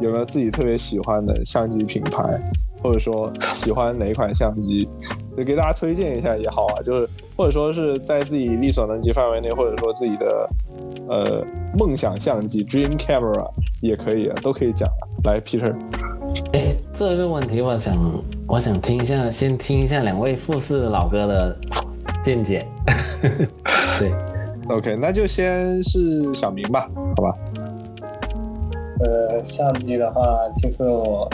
有没有自己特别喜欢的相机品牌，或者说喜欢哪一款相机，就给大家推荐一下也好啊，就是或者说是在自己力所能及范围内，或者说自己的呃梦想相机 （dream camera） 也可以，啊，都可以讲啊。来，Peter。哎，这个问题我想我想听一下，先听一下两位富士老哥的见解。对，OK，那就先是小明吧，好吧？呃，相机的话，其实我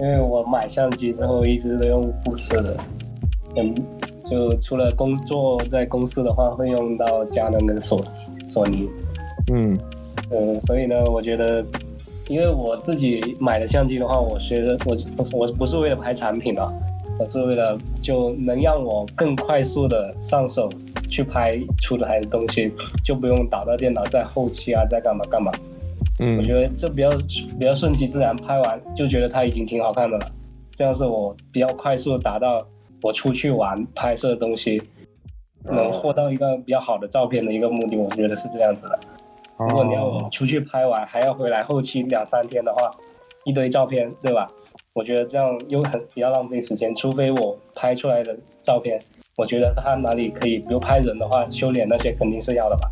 因为我买相机之后一直都用富士的，嗯，就除了工作在公司的话，会用到佳能跟索索尼，嗯呃，所以呢，我觉得，因为我自己买的相机的话，我觉得我我不是为了拍产品啊，我是为了就能让我更快速的上手去拍出来的东西，就不用打到电脑在后期啊，在干嘛干嘛。嗯我嗯觉得这比较比较顺其自然，拍完就觉得它已经挺好看的了。这样是我比较快速地达到我出去玩拍摄的东西，能获到一个比较好的照片的一个目的。我觉得是这样子的。如果你要我哦，出去拍完还要回来后期两三天的话，一堆照片，对吧？我觉得这样又很比较浪费时间。除非我拍出来的照片，我觉得它哪里可以，比如拍人的话，修脸那些肯定是要的吧。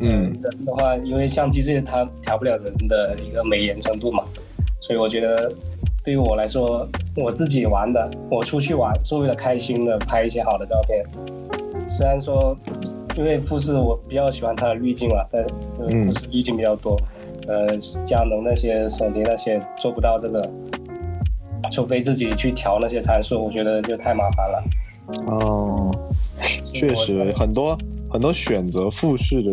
嗯人的话，因为相机这些它调不了人的一个美颜程度嘛，所以我觉得对于我来说，我自己玩的，我出去玩是为了开心的拍一些好的照片。虽然说，因为富士我比较喜欢它的滤镜了，但就是嗯富士滤镜比较多，呃，佳能那些、索尼那些做不到这个，除非自己去调那些参数，我觉得就太麻烦了。哦，确实很多很多选择富士的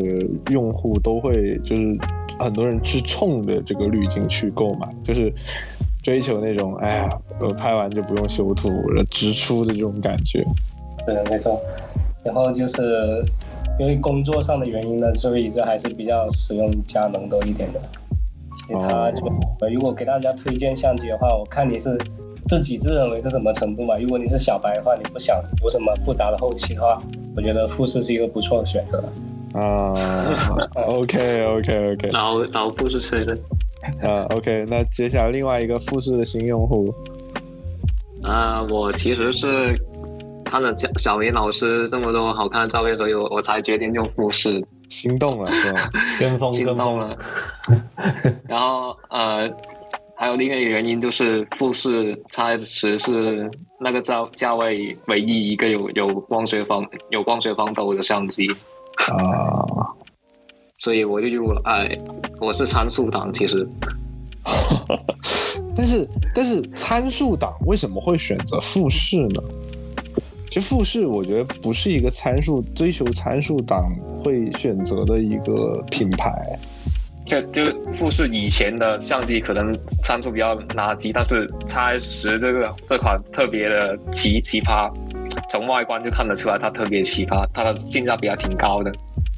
用户都会就是很多人去冲着这个滤镜去购买，就是追求那种哎呀，我拍完就不用修图了，直出的这种感觉。对，没错。然后就是因为工作上的原因呢，所以这还是比较使用佳能多一点的。其他就、呃如果给大家推荐相机的话，我看你是自己自认为是什么程度嘛。如果你是小白的话，你不想有什么复杂的后期的话，我觉得富士是一个不错的选择。啊，OK OK OK，老老富士吹的。啊 OK，那接下来另外一个富士的新用户，啊、我其实是看了小小明老师这么多好看的照片，所以我我才决定用富士，心动了是吧？跟风心跟风动了。然后呃，还有另外一个原因就是富士 X 十是那个价价位唯一一个有有光学防有光学防抖的相机，啊，所以我就入了。哎，我是参数党，其实 但是但是参数党为什么会选择富士呢？其实富士我觉得不是一个参数追求参数党会选择的一个品牌。就就富士以前的相机可能参数比较垃圾，但是 X S 十这个这款特别的奇奇葩，从外观就看得出来它特别奇葩，它的性价比还挺高的。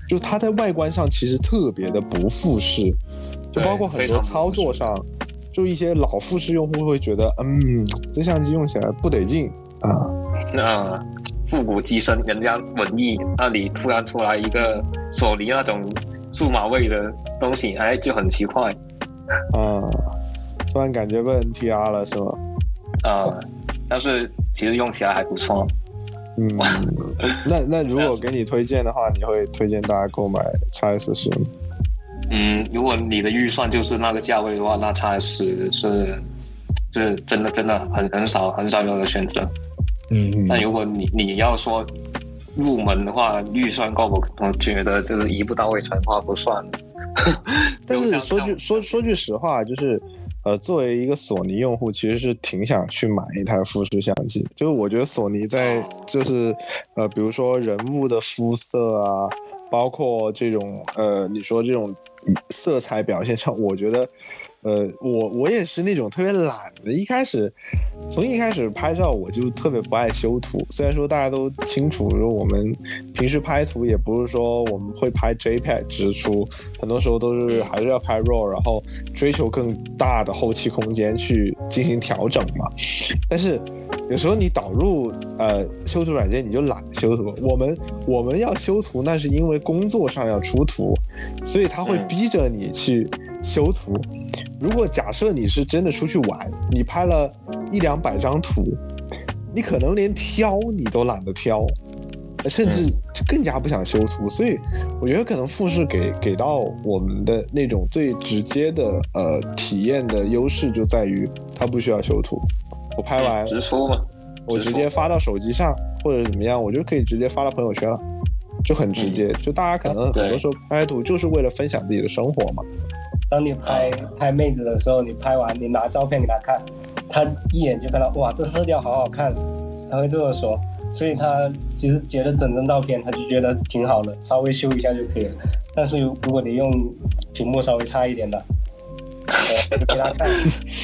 就它在外观上其实特别的不复式，就包括很多操作上，就一些老复式用户会觉得，嗯，这相机用起来不得劲啊。那复古机身，人家文艺，那里突然出来一个索尼那种。数码味的东西，哎，就很奇怪。啊，突然感觉被 NTR 了，是吗？啊，但是其实用起来还不错。嗯，那那如果给你推荐的话，你会推荐大家购买 X S 十吗？嗯，如果你的预算就是那个价位的话，那 X S 是是真的真的很很少很少有的选择。嗯，那如果你你要说。入门的话，预算够不？我觉得就是一步到位，全花不算。但是说句说说句实话，就是呃，作为一个索尼用户，其实是挺想去买一台富士相机。就是我觉得索尼在就是呃，比如说人物的肤色啊，包括这种呃，你说这种色彩表现上，我觉得。呃，我我也是那种特别懒的。一开始，从一开始拍照我就特别不爱修图。虽然说大家都清楚，说我们平时拍图也不是说我们会拍 JPEG 直出，很多时候都是还是要拍 RAW，然后追求更大的后期空间去进行调整嘛。但是有时候你导入呃修图软件，你就懒得修图。我们我们要修图，那是因为工作上要出图，所以他会逼着你去修图。如果假设你是真的出去玩，你拍了一两百张图，你可能连挑你都懒得挑，甚至更加不想修图。所以我觉得可能富士给给到我们的那种最直接的呃体验的优势就在于它不需要修图，我拍完直出嘛，我直接发到手机上或者怎么样，我就可以直接发到朋友圈了，就很直接。就大家可能很多时候拍图就是为了分享自己的生活嘛。当你拍拍妹子的时候，你拍完你拿照片给她看，她一眼就看到哇，这色调好好看，她会这么说。所以她其实觉得整张照片她就觉得挺好的，稍微修一下就可以了。但是如果你用屏幕稍微差一点的，给她看，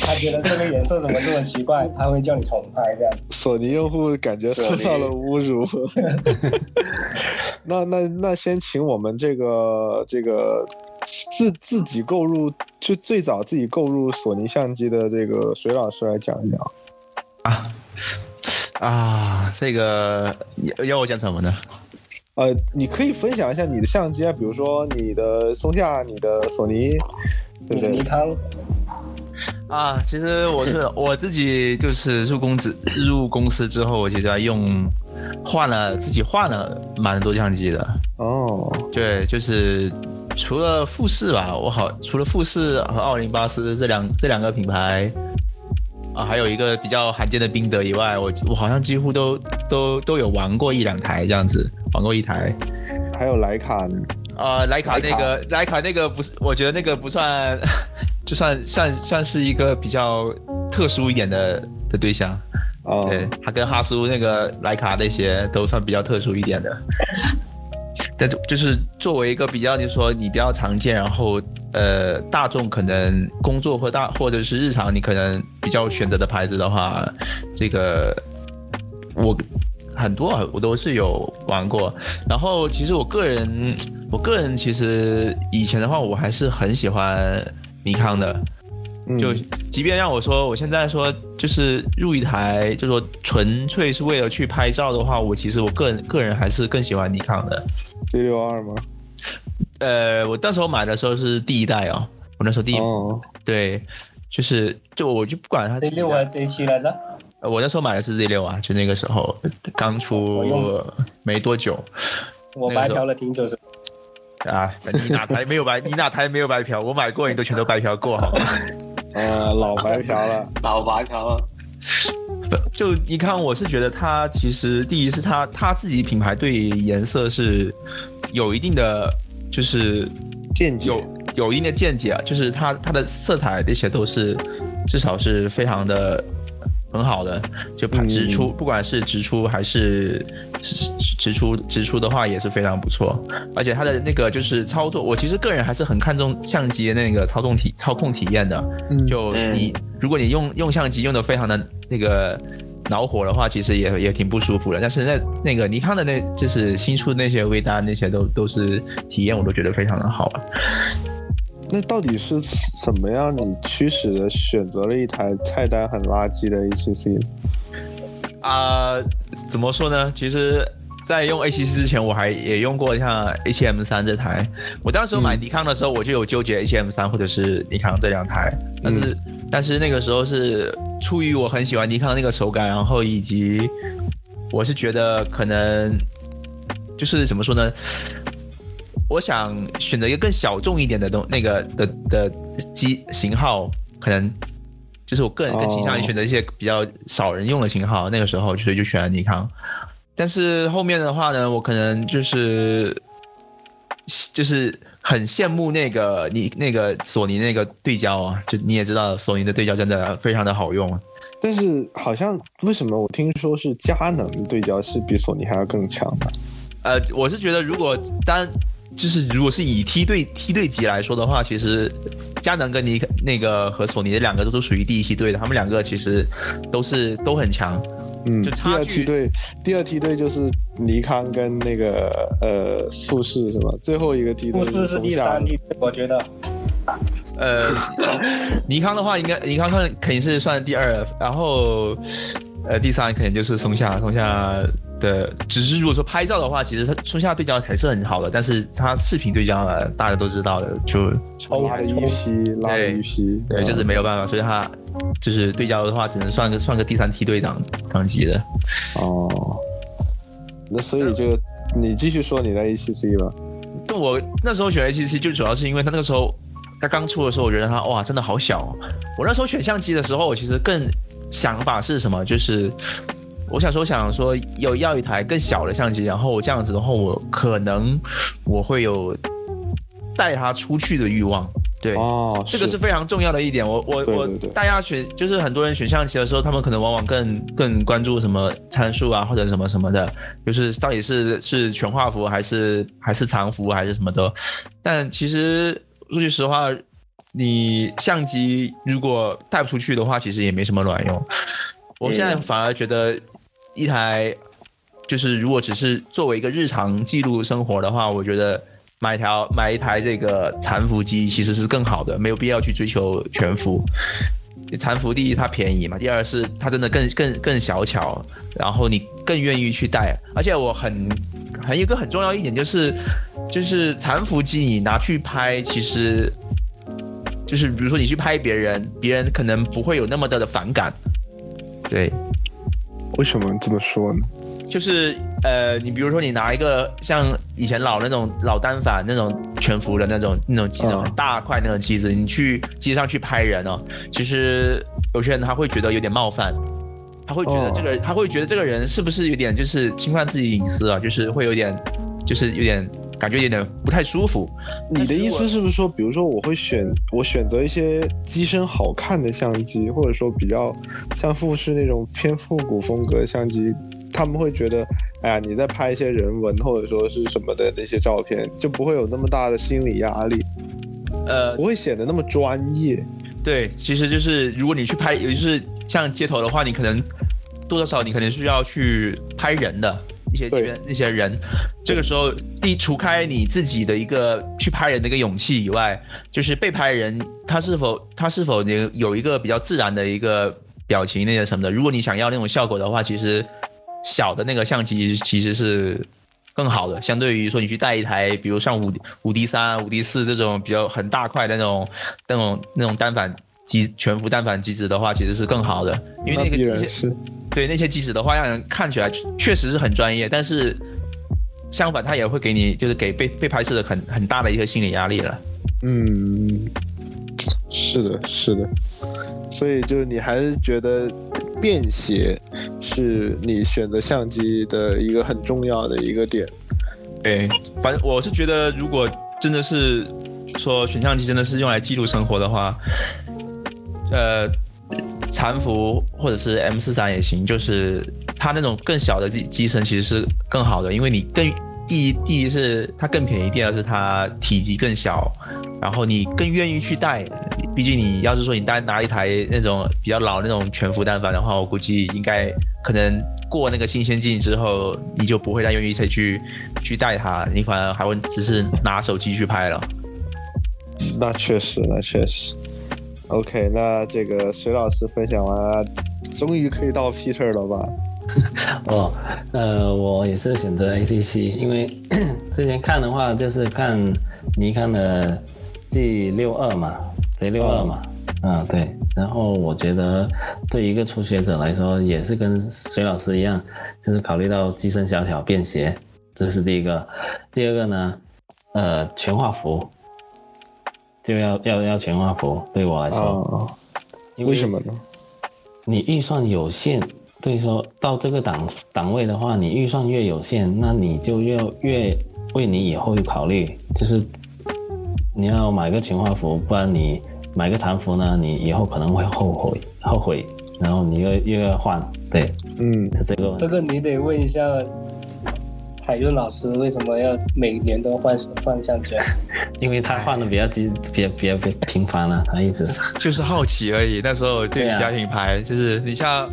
她觉得这个颜色怎么这么奇怪，她会叫你重拍这样。索尼用户感觉受到了侮辱。那那那先请我们这个这个。自自己购入就最早自己购入索尼相机的这个水老师来讲一讲啊啊，这个要要我讲什么呢？呃，你可以分享一下你的相机啊，比如说你的松下、你的索尼，对不对？尼康啊，其实我是我自己就是入公司入公司之后，我其实用换了自己换了蛮多相机的哦，对，就是。除了富士吧，我好除了富士和奥林巴斯这两这两个品牌啊，还有一个比较罕见的宾得以外，我我好像几乎都都都有玩过一两台这样子，玩过一台。还有徕卡呢？啊，徕卡那个徕卡那个不是，我觉得那个不算，就算算算是一个比较特殊一点的的对象。哦，对，他跟哈苏那个徕卡那些都算比较特殊一点的。但就是作为一个比较，就是说你比较常见，然后呃大众可能工作或大或者是日常你可能比较选择的牌子的话，这个我很多我都是有玩过。然后其实我个人，我个人其实以前的话，我还是很喜欢尼康的。就即便让我说，我现在说就是入一台，就说纯粹是为了去拍照的话，我其实我个人个人还是更喜欢尼康的。Z 六二吗？呃，我那时候买的时候是第一代哦，我那时候第一，对，就是就我就不管它 Z 六还是 Z 七来着？我那时候买的是 Z 六啊，就那个时候刚出没多久。我白嫖了挺久的。啊，你哪台没有白？你哪台没有白嫖？我买过，你都全都白嫖过，好吗？呃，老白嫖了，老白嫖了。就你看，我是觉得他其实第一是他他自己品牌对颜色是有一定的就是见解，有有一定的见解啊，就是他他的色彩这些都是至少是非常的很好的，就把直出，不管是直出还是直直出直出的话也是非常不错，而且它的那个就是操作，我其实个人还是很看重相机的那个操纵体操控体验的，嗯就你如果你用用相机用的非常的那个。恼火的话，其实也也挺不舒服的。但是那那个尼康的那，就是新出的那些微单那些都都是体验，我都觉得非常的好啊。那到底是什么样你驱使的选择了一台菜单很垃圾的 ACC？啊、怎么说呢？其实，在用 ACC 之前，我还也用过像 A7M 三这台。我当时买尼康的时候，我就有纠结 A7M 三或者是尼康这两台，但是、但是那个时候是出于我很喜欢尼康那个手感，然后以及我是觉得可能就是怎么说呢？我想选择一个更小众一点的东那个的的机型号，可能就是我个人更倾向于选择一些比较少人用的型号。那个时候，所以就选了尼康。但是后面的话呢，我可能就是就是很羡慕那个你那个索尼那个对焦啊，就你也知道，索尼的对焦真的非常的好用。但是好像为什么我听说是佳能对焦是比索尼还要更强的？呃，我是觉得如果单就是如果是以梯队梯队级来说的话，其实佳能跟尼那个和索尼的两个都是属于第一梯队的，他们两个其实都是都很强。嗯，第就差距二梯队，第二梯队就是尼康跟那个呃富士是吧？最后一个梯队富士是第三梯队，我觉得呃，尼康的话，应该尼康算肯定是算第二，然后呃第三肯定就是松下，松下的只是如果说拍照的话，其实它松下对焦还是很好的，但是它视频对焦呢，大家都知道的，就拉了一批，拉了一批，对，就是没有办法，所以它就是对焦的话，只能算个算个第三梯队档档级的。哦。那所以就你继续说你的 ACC 吧。就我那时候选 ACC，就主要是因为它那个时候它刚出的时候，我觉得它哇真的好小、哦。我那时候选相机的时候，我其实更想法是什么？就是我想说，我想说有要一台更小的相机，然后我这样子的话，我可能我会有带它出去的欲望。对，哦，这个是非常重要的一点。我我我大家选就是很多人选象棋的时候，他们可能往往更更关注什么参数啊，或者什么什么的，就是到底是是全画幅还是还是长幅还是什么的。但其实说句实话，你相机如果带不出去的话，其实也没什么卵用。我现在反而觉得一台就是如果只是作为一个日常记录生活的话，我觉得买条买一台这个残幅机其实是更好的，没有必要去追求全幅。残幅第一它便宜嘛，第二是它真的更更更小巧，然后你更愿意去带，而且我很还有一个很重要一点就是就是残幅机你拿去拍，其实就是比如说你去拍别人，别人可能不会有那么大的反感，对，为什么这么说呢？就是呃，你比如说你拿一个像以前老那种老单反那种全幅的那种那种机子，大块那种机子，你去街上去拍人哦，其实有些人他会觉得有点冒犯，他会觉得哦这个、他会觉得这个人是不是有点就是侵犯自己隐私啊，就是会有点就是有点感觉有点不太舒服。你的意思是不是说，比如说我会选我选择一些机身好看的相机，或者说比较像富士那种偏复古风格的相机，他们会觉得，哎呀，你在拍一些人文或者说是什么的那些照片，就不会有那么大的心理压力，呃不，会显得那么专业。对，其实就是如果你去拍，尤其是像街头的话，你可能多多少少你可能是要去拍人的一些那些人。这个时候，第除开你自己的一个去拍人的一个勇气以外，就是被拍人他是否他是否有有一个比较自然的一个表情那些什么的。如果你想要那种效果的话，其实小的那个相机其实是更好的，相对于说你去带一台，比如像五五 D 三、五 D 四这种比较很大块的那种那种那种单反机全幅单反机子的话，其实是更好的，因为那个对那些机子的话，让人看起来确实是很专业，但是相反，它也会给你就是给被被拍摄的很很大的一个心理压力了。嗯，是的，是的。所以就是你还是觉得便携是你选择相机的一个很重要的一个点。对，反正我是觉得，如果真的是说选相机真的是用来记录生活的话，呃，残幅或者是 M 四三也行，就是它那种更小的机机身其实是更好的，因为你更第一第一是它更便宜，第二是它体积更小，然后你更愿意去带。毕竟你要是说你单拿一台那种比较老那种全幅单反的话，我估计应该可能过那个新鲜劲之后，你就不会再愿意再去去带它，你反而还会只是拿手机去拍了。那确实，那确实。OK，那这个水老师分享完，终于可以到 Peter 了吧？哦，呃，我也是选择 ATC，因为 之前看的话就是看尼康的 G 六二嘛，G 六二嘛，嗯，对。然后我觉得对一个初学者来说，也是跟水老师一样，就是考虑到机身小巧便携，这是第一个。第二个呢，呃，全画幅。就要要要全画幅，对我来说，为什么呢？你预算有限，对说到这个档档位的话，你预算越有限，那你就越越为你以后考虑，就是你要买个全画幅，不然你买个弹幅呢，你以后可能会后悔后悔，然后你又又要换，对，嗯，是这个。这个你得问一下。海润老师为什么要每年都换换相机？因为他换的比较频，比较比较频繁了，他一直 就是好奇而已。那时候对其他品牌，就是你像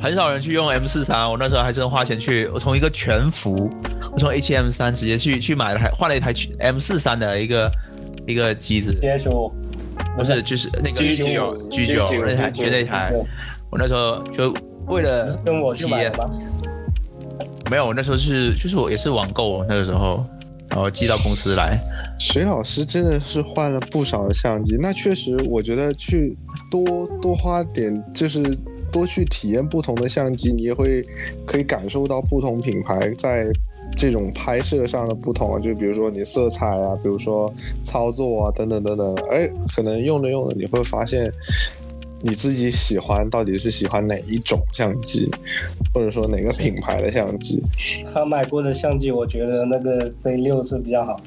很少人去用 M 四三，我那时候还真花钱去，我从一个全幅，我从 H M 三直接去去买了，还换了一台 M 四三的一个一个机子。不是，就是那个 G 九 G 九那台就那台，我那时候就为了跟我去买吧。没有，那时候是就是我也是网购那个时候，然后寄到公司来。水老师真的是换了不少的相机，那确实我觉得去多多花点，就是多去体验不同的相机，你也会可以感受到不同品牌在这种拍摄上的不同。就比如说你色彩啊，比如说操作啊等等等等，哎，可能用着用着你会发现。你自己喜欢到底是喜欢哪一种相机，或者说哪个品牌的相机？他买过的相机，我觉得那个 Z 六是比较好。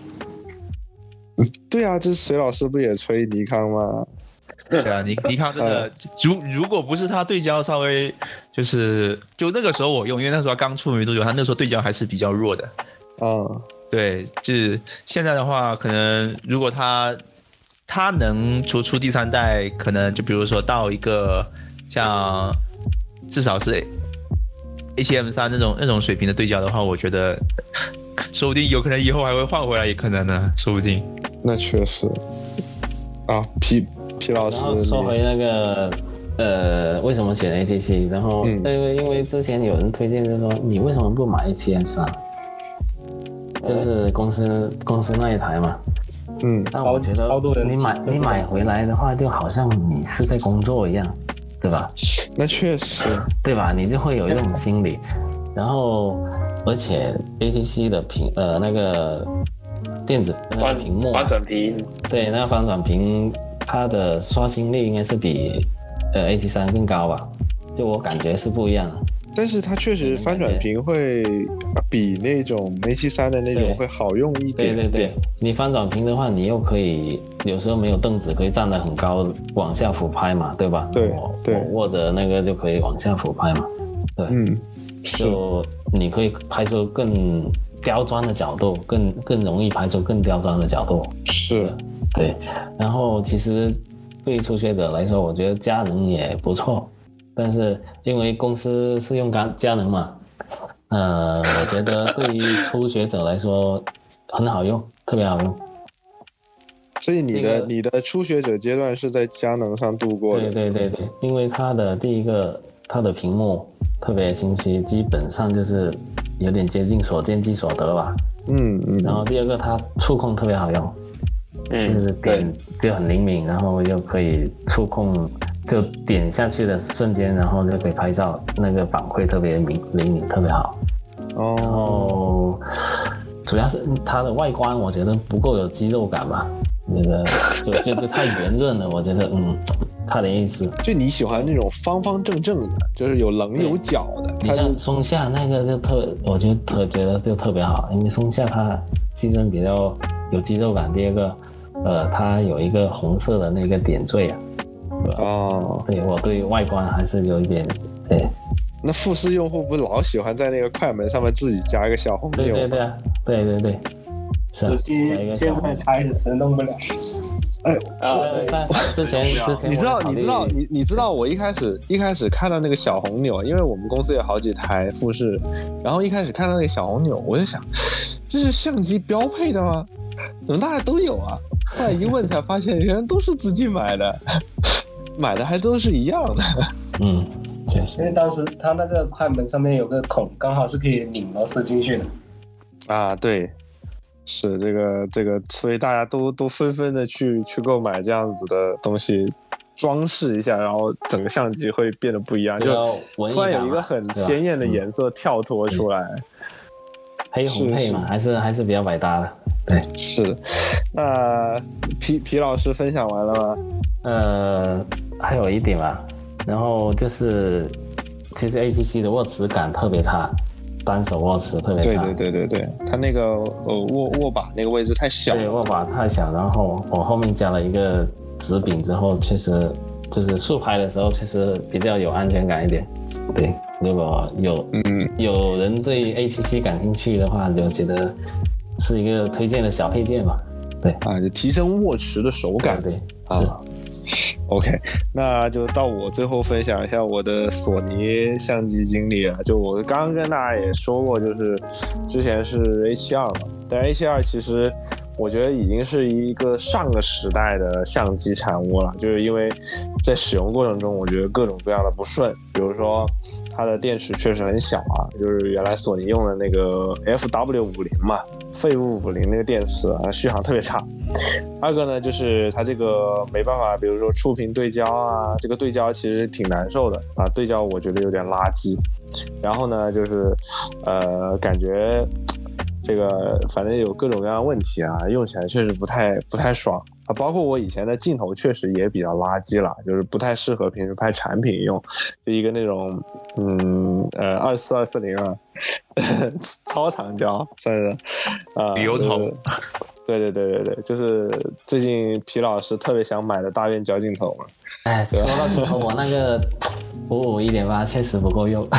对啊，这水老师不也吹尼康吗？对啊，尼尼康真的，如如果不是他对焦稍微就是就那个时候我用，因为那时候刚出没多久，他那时候对焦还是比较弱的。嗯，对，就是现在的话，可能如果他。它能出出第三代，可能就比如说到一个像至少是 A T M 三那种那种水平的对焦的话，我觉得 说不定有可能以后还会换回来，也可能呢，说不定。那确实啊，皮皮老师。说回那个呃，为什么选 A T C？然后因为因为之前有人推荐，就说你为什么不买 A T M 三？就是公司公司那一台嘛。嗯，但我觉得你买你买回来的话，就好像你是在工作一样，对吧？那确实，对吧？你就会有一种心理。然后，而且 A C C 的屏呃那个电子那个屏幕翻转屏，对，那个翻转屏它的刷新率应该是比呃 A T 三更高吧？就我感觉是不一样的。但是它确实翻转屏会比那种 A 七三的那种会好用一点。对对对，你翻转屏的话，你又可以有时候没有凳子，可以站得很高往下俯拍嘛，对吧？对对，握着那个就可以往下俯拍嘛。对，嗯，就你可以拍出更刁钻的角度，更更容易拍出更刁钻的角度。是，对。然后其实对于初学者来说，我觉得佳能也不错。但是因为公司是用佳佳能嘛，呃，我觉得对于初学者来说很好用，特别好用。所以你的你的初学者阶段是在佳能上度过的。对对对对，因为它的第一个，它的屏幕特别清晰，基本上就是有点接近所见即所得吧。嗯嗯。然后第二个，它触控特别好用，就是点就很灵敏，然后又可以触控。就点下去的瞬间，然后就可以拍照，那个反馈特别明灵敏，特别好。哦。然后主要是它的外观，我觉得不够有肌肉感吧，那个就就就太圆润了，我觉得嗯，差点意思。就你喜欢那种方方正正的，就是有棱有角的。你像松下那个就特，我就特觉得就特别好，因为松下它机身比较有肌肉感。第二个，呃，它有一个红色的那个点缀啊。哦，对我对外观还是有一点，对，那富士用户不老喜欢在那个快门上面自己加一个小红对钮对对啊，对对对，是啊现小红在才是弄不了。啊，对，但 之前之前你知道，你知道，你你知道，我一开始一开始看到那个小红钮，因为我们公司有好几台富士，然后一开始看到那个小红钮，我就想，这是相机标配的吗？怎么大家都有啊？后来一问才发现，原来都是自己买的，买的还都是一样的。嗯，确实因为当时它那个快门上面有个孔，刚好是可以拧螺丝进去的。啊，对，是这个这个，所以大家都都纷纷的去去购买这样子的东西，装饰一下，然后整个相机会变得不一样，就突然有一个很鲜艳的嗯颜色跳脱出来。黑红配嘛，还是还是比较百搭的。对，是，那皮皮老师分享完了吗？呃，还有一点吧，然后就是，其实 A7C 的握持感特别差，单手握持特别差。对对对对对，它那个呃握握把那个位置太小对，握把太小，然后我后面加了一个直柄之后，确实就是竖拍的时候确实比较有安全感一点。对，如果有嗯，有人对 A7C 感兴趣的话，就觉得是一个推荐的小配件吧。对啊，就提升握持的手感。对，啊是。OK，那就到我最后分享一下我的索尼相机经历啊。就我刚刚跟大家也说过，就是之前是 A7 二嘛，但是 A72 其实我觉得已经是一个上个时代的相机产物了，就是因为在使用过程中，我觉得各种各样的不顺，比如说。它的电池确实很小啊，就是原来索尼用的那个 FW 五零嘛，废物五零那个电池啊，续航特别差。二个呢，就是它这个没办法，比如说触屏对焦啊，这个对焦其实挺难受的啊，对焦我觉得有点垃圾。然后呢，就是呃，感觉这个反正有各种各样的问题啊，用起来确实不太不太爽啊。包括我以前的镜头确实也比较垃圾了，就是不太适合平时拍产品用，就一个那种嗯呃二四二四零啊，超长焦算是啊，旅游头就是对对对对对，就是最近皮老师特别想买的大变焦镜头嘛。哎，说到镜头，我那个五五一点八确实不够用。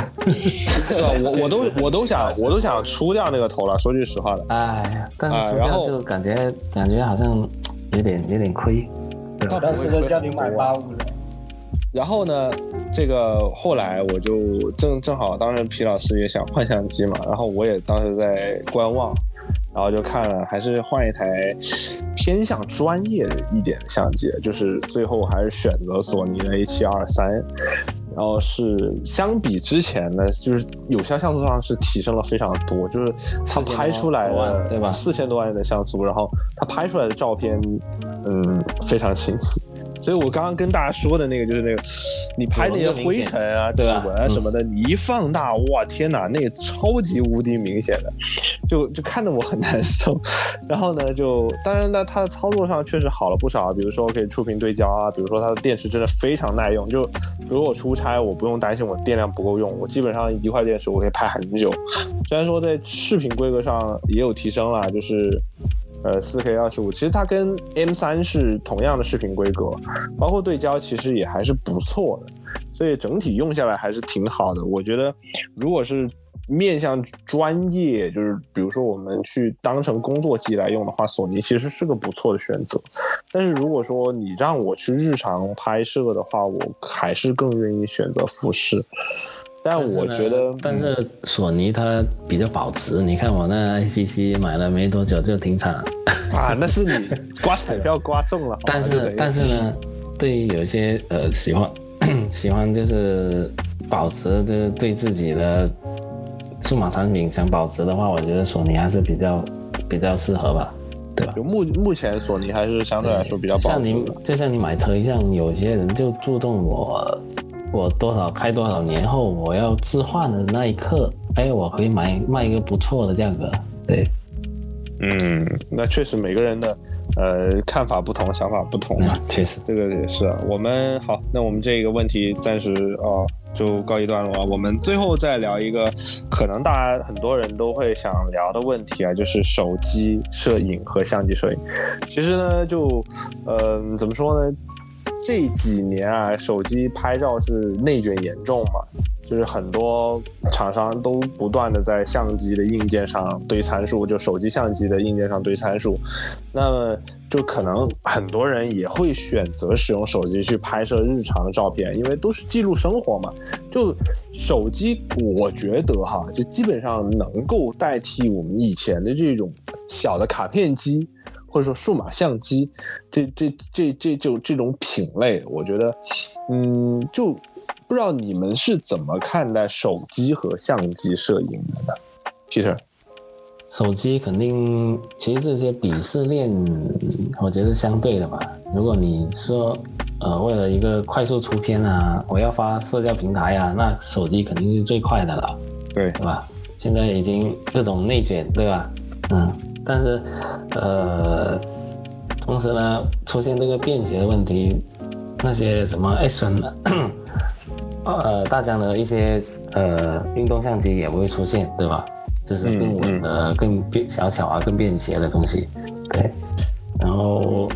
是吧？我我都我都想我都想出掉那个头了，说句实话的。哎呀，但是出掉就感觉感觉好像有点有点亏。当时都叫你买八五的，然后呢，这个后来我就正正好当时皮老师也想换相机嘛，然后我也当时在观望，然后就看了，还是换一台偏向专业一点的相机，就是最后还是选择索尼的 A 7 2 3然后是相比之前呢，就是有效像素上是提升了非常多，就是它拍出来多的万对吧四千多万的像素，然后它拍出来的照片，嗯，非常清晰。所以我刚刚跟大家说的那个，就是那个你拍那些灰尘啊、指纹啊什么的，你一放大，哇，天哪，那个超级无敌明显的，就就看得我很难受。然后呢，就当然呢，它的操作上确实好了不少，比如说可以触屏对焦啊，比如说它的电池真的非常耐用，就比如我出差，我不用担心我电量不够用，我基本上一块电池我可以拍很久。虽然说在视频规格上也有提升了，就是。呃，四 K 二十五，其实它跟 M 三是同样的视频规格，包括对焦其实也还是不错的，所以整体用下来还是挺好的。我觉得，如果是面向专业，就是比如说我们去当成工作机来用的话，索尼其实是个不错的选择。但是如果说你让我去日常拍摄的话，我还是更愿意选择富士。但我觉得，但是索尼它比较保值，你看我那 ICC 买了没多久就停产了。啊，那是你刮彩票 刮中了。但是但是呢，对于有些呃喜欢 喜欢就是保值就是对自己的数码产品想保值的话，我觉得索尼还是比较比较适合吧，对吧？就目目前索尼还是相对来说比较保值像你。就像你买车一样，有些人就注重我我多少开多少年后我要置换的那一刻，哎，我可以买卖一个不错的价格，对，嗯，那确实每个人的呃看法不同，想法不同嘛那。确实。这个也是啊。我们好，那我们这个问题暂时哦就告一段落啊。我们最后再聊一个，可能大家很多人都会想聊的问题啊，就是手机摄影和相机摄影。其实呢，就，呃，怎么说呢？这几年啊，手机拍照是内卷严重嘛，就是很多厂商都不断的在相机的硬件上堆参数，就手机相机的硬件上堆参数，那么就可能很多人也会选择使用手机去拍摄日常的照片，因为都是记录生活嘛。就手机，我觉得哈，就基本上能够代替我们以前的这种小的卡片机。或者说数码相机，这这这这就这种品类，我觉得，嗯，就不知道你们是怎么看待手机和相机摄影的呢？其实，手机肯定，其实这些鄙视链，我觉得是相对的吧。如果你说，呃，为了一个快速出片啊，我要发社交平台啊，那手机肯定是最快的了，对对吧？现在已经各种内卷，对吧？嗯，但是。呃，同时呢，出现这个便携的问题，那些什么 action，呃，大疆的一些呃运动相机也不会出现，对吧？就是更稳的、更便小巧啊、更便携的东西。对，然后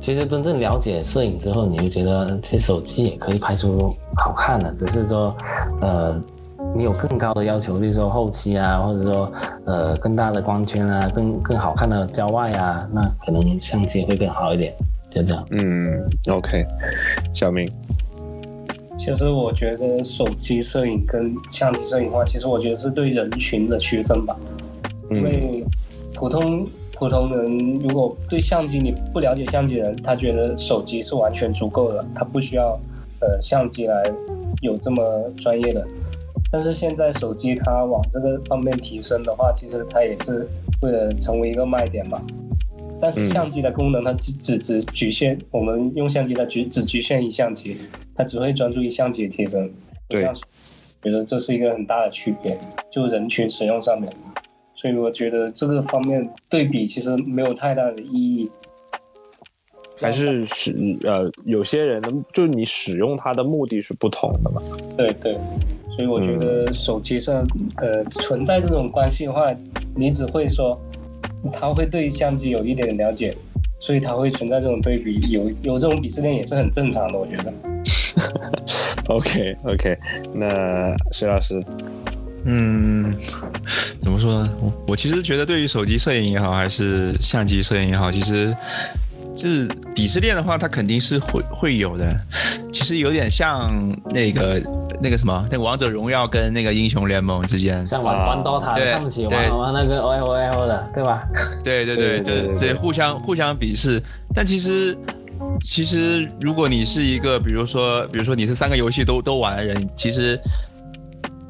其实真正了解摄影之后，你就觉得其实手机也可以拍出好看的，只是说呃。你有更高的要求，比如说后期啊，或者说呃更大的光圈啊，更更好看的郊外啊，那可能相机会更好一点，就这样。嗯，OK，小明，其实我觉得手机摄影跟相机摄影的话，其实我觉得是对人群的区分吧。因为普通普通人如果对相机你不了解相机人，他觉得手机是完全足够的，他不需要呃相机来有这么专业的。但是现在手机它往这个方面提升的话，其实它也是为了成为一个卖点嘛。但是相机的功能它只只只局限，我们用相机它局只局限于相机，它只会专注于相机的提升。对，觉得这是一个很大的区别，就人群使用上面。所以我觉得这个方面对比其实没有太大的意义。还是是呃，有些人的就你使用它的目的是不同的嘛。对对。所以我觉得手机上，呃，存在这种关系的话，你只会说，他会对相机有一点了解，所以他会存在这种对比，有有这种鄙视链也是很正常的，我觉得。OK OK，那徐老师，嗯，怎么说呢？我我其实觉得，对于手机摄影也好，还是相机摄影也好，其实。就是鄙视链的话，它肯定是会会有的。其实有点像那个那个什么，那个王者荣耀跟那个英雄联盟之间，像玩玩刀塔他们喜欢玩那个 O L O L 的，对吧？对对对，就这互相互相鄙视。但其实其实，如果你是一个，比如说比如说你是三个游戏都都玩的人，其实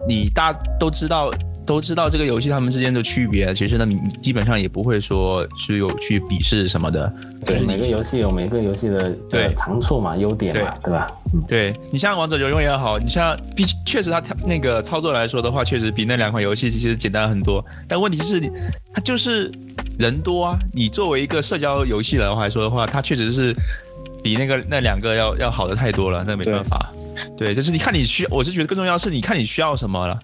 你大都知道。都知道这个游戏他们之间的区别，其实呢，你基本上也不会说是有去鄙视什么的。对，每个游戏有每个游戏的对长处嘛、优点嘛，对吧？对你像王者荣耀也好，你像比确实它那个操作来说的话，确实比那两款游戏其实简单很多。但问题是，它就是人多啊。你作为一个社交游戏的话来说的话，它确实是比那个那两个要要好的太多了。那没办法，对，就是你看你需，我是觉得更重要是你看你需要什么了。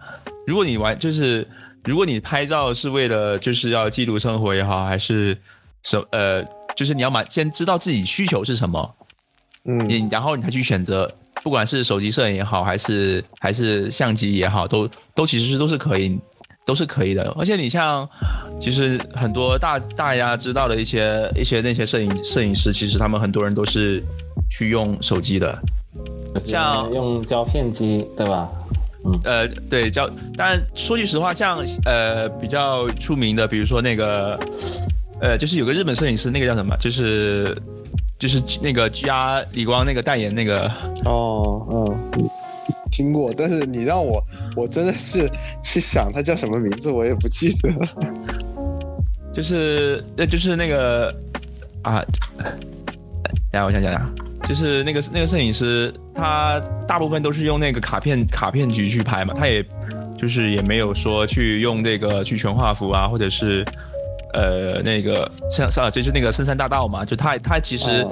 如果你玩就是，如果你拍照是为了就是要记录生活也好，还是什呃，就是你要买先知道自己需求是什么，嗯，你然后你才去选择，不管是手机摄影也好，还是还是相机也好，都都其实是都是可以，都是可以的。而且你像，其实很多大大家知道的一些一些那些摄影摄影师，其实他们很多人都是去用手机的，像用胶片机，对吧？呃，对，叫，但说句实话，像呃比较出名的，比如说那个，呃，就是有个日本摄影师，那个叫什么，就是就是那个 G R 李光那个代言那个。哦，嗯，听过，但是你让我，我真的是去想他叫什么名字，我也不记得了。就是呃，就是那个啊，来，我想想啊。就是那个那个摄影师，他大部分都是用那个卡片卡片局去拍嘛，他也就是也没有说去用那个去全画幅啊，或者是呃那个像像就是那个深山大道嘛，就他他其实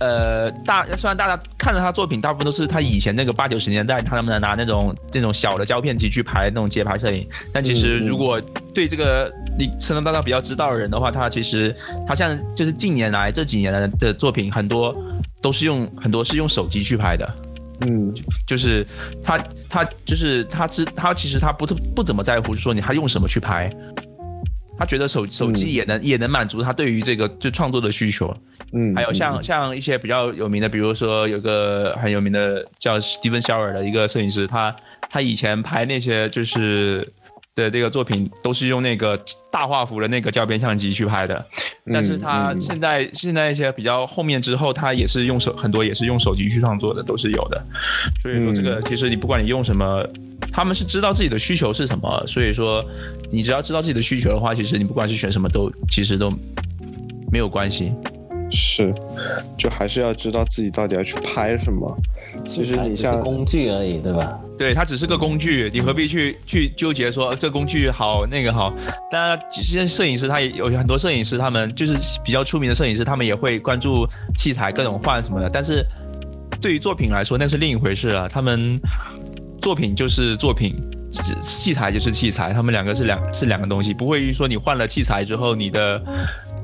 呃，大虽然大家看了他作品，大部分都是他以前那个八九十年代他们拿那种这种小的胶片机去拍那种街拍摄影，但其实如果对这个你深圳大道比较知道的人的话，他其实他像就是近年来这几年来的作品，很多都是用很多是用手机去拍的。嗯就是他他就是他知他其实他不不怎么在乎说你他用什么去拍，他觉得手手机也能、也能满足他对于这个就创作的需求。嗯，还有像像一些比较有名的，比如说有个很有名的叫 Steven s h o w e r 的一个摄影师，他他以前拍那些就是的这个作品都是用那个大画幅的那个胶片相机去拍的，但是他嗯。现在现在一些比较后面之后，他也是用手很多也是用手机去创作的，都是有的。所以说这个其实你不管你用什么，他们是知道自己的需求是什么，所以说你只要知道自己的需求的话，其实你不管是选什么都其实都没有关系。是，就还是要知道自己到底要去拍什么。其实你只是像工具而已，对吧？对，它只是个工具，你何必去去纠结说呃这工具好那个好？当然，其实摄影师他也有很多摄影师，他们就是比较出名的摄影师，他们也会关注器材各种换什么的。但是对于作品来说，那是另一回事了。他们作品就是作品，器材就是器材，他们两个是两是两个东西，不会说你换了器材之后，你的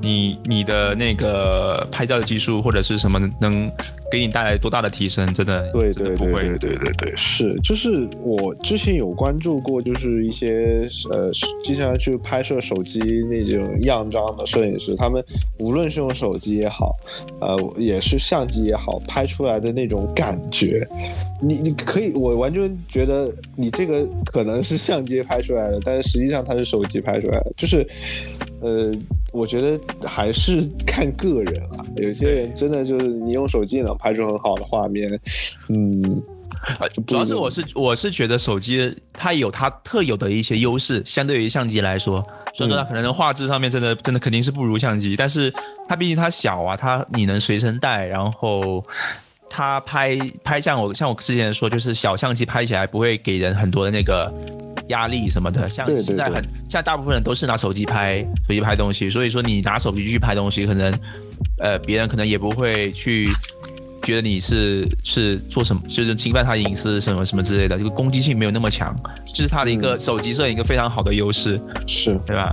你你的那个拍照的技术或者是什么能给你带来多大的提升？真的对对不会。对对对对对，是，就是我之前有关注过，就是一些呃经常去拍摄手机那种样张的摄影师，他们无论是用手机也好，呃也是相机也好，拍出来的那种感觉，你你可以，我完全觉得你这个可能是相机拍出来的，但是实际上它是手机拍出来的，就是呃。我觉得还是看个人啊，有些人真的就是你用手机也能拍出很好的画面，嗯，主要是我是我是觉得手机它有它特有的一些优势，相对于相机来说，所以说它可能画质上面真的真的肯定是不如相机，但是它毕竟它小啊，它你能随身带，然后它拍拍像我像我之前说，就是小相机拍起来不会给人很多的那个压力什么的，像现在很现在大部分人都是拿手机拍手机拍东西，所以说你拿手机去拍东西，可能呃别人可能也不会去。觉得你是是做什么，就是侵犯他隐私什么什么之类的，这个攻击性没有那么强，这是他的一个手机摄影一个非常好的优势，是，对吧？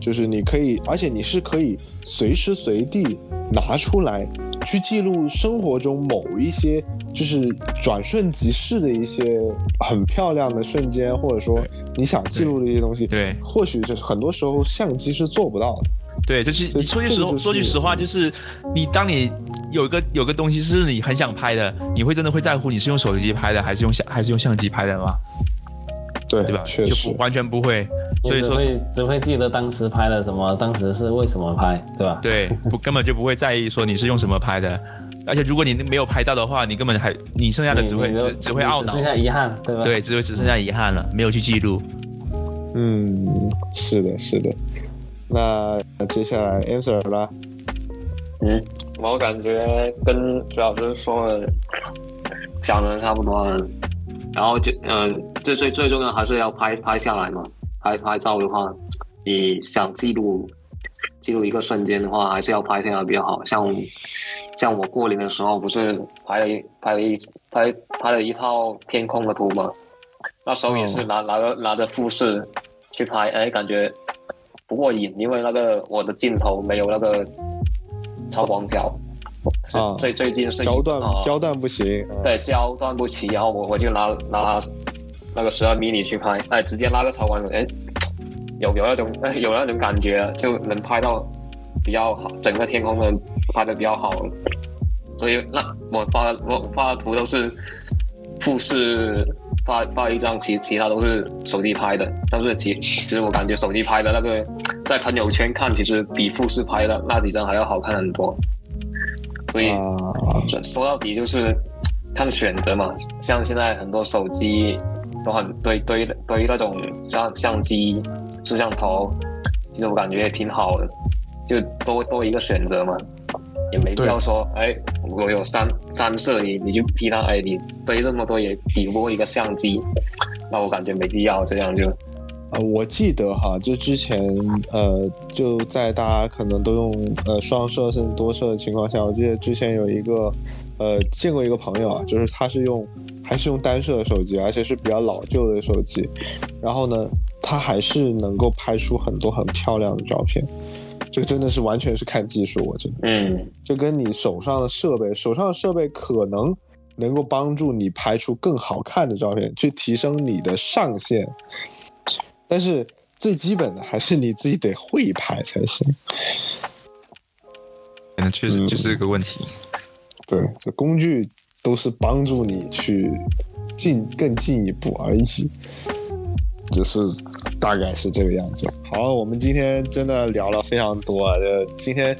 就是你可以，而且你是可以随时随地拿出来去记录生活中某一些就是转瞬即逝的一些很漂亮的瞬间，或者说你想记录的一些东西。对或许是很多时候相机是做不到的。对，就是你说句实说句实话，就是你当你有一个有个东西是你很想拍的，你会真的会在乎你是用手机拍的还是用相还是用相机拍的吗？对，对吧？就不，完全不会，所以说你只会只会记得当时拍了什么，当时是为什么拍，对吧？对，不根本就不会在意说你是用什么拍的，而且如果你没有拍到的话，你根本还你剩下的只会只只会懊恼只剩，下遗憾，对吧？对，只会只剩下遗憾了，没有去记录。嗯，是的，是的。那接下来 answer 啦，嗯，我感觉跟徐老师说的讲的差不多了。然后就嗯，最最最重要还是要拍拍下来嘛。拍拍照的话，你想记录记录一个瞬间的话，还是要拍下来比较好。像像我过年的时候，不是拍了一拍了一拍拍了一套天空的图嘛？那时候也是拿、拿着拿着富士去拍，哎，感觉不过瘾，因为那个我的镜头没有那个超广角。最最近是焦段啊焦段不行。啊对，焦段不齐，然后我我就拿拿那个十二 mini 去拍，哎，直接拉个超广角，哎，有有那种哎 有那种感觉，就能拍到比较好，整个天空都拍的比较好。所以那我发我发的图都是富士发发一张，其其他都是手机拍的，但是其其实我感觉手机拍的那个在朋友圈看，其实比富士拍的那几张还要好看很多。所以。说到底就是看选择嘛，像现在很多手机都很堆堆堆那种像相机、摄像头，其实我感觉也挺好的，就多多一个选择嘛，也没必要说，哎，我有三三摄，你你就批他，哎，你堆这么多也比不过一个相机，那我感觉没必要这样就，呃，我记得哈，就之前呃，就在大家可能都用呃双摄甚至多摄的情况下，我记得之前有一个呃见过一个朋友啊，就是他是用还是用单摄的手机，而且是比较老旧的手机，然后呢，他还是能够拍出很多很漂亮的照片。这个真的是完全是看技术，我觉得。嗯，这跟你手上的设备，手上的设备可能能够帮助你拍出更好看的照片，去提升你的上限。但是最基本的还是你自己得会拍才行。嗯，确实就是个问题。对，这工具都是帮助你去进更进一步而已，就是大概是这个样子。好，我们今天真的聊了非常多啊，就今天。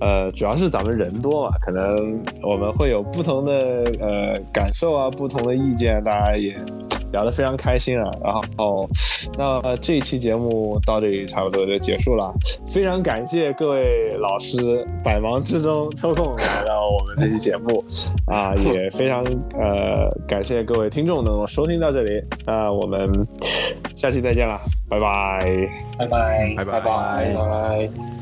呃，主要是咱们人多嘛，可能我们会有不同的呃感受啊，不同的意见，大家也聊得非常开心啊。然后，那这一期节目到这里差不多就结束了，非常感谢各位老师百忙之中抽空来到我们这期节目啊，也非常呃感谢各位听众能够收听到这里，那我们下期再见了，拜拜，拜拜，拜拜拜拜。拜。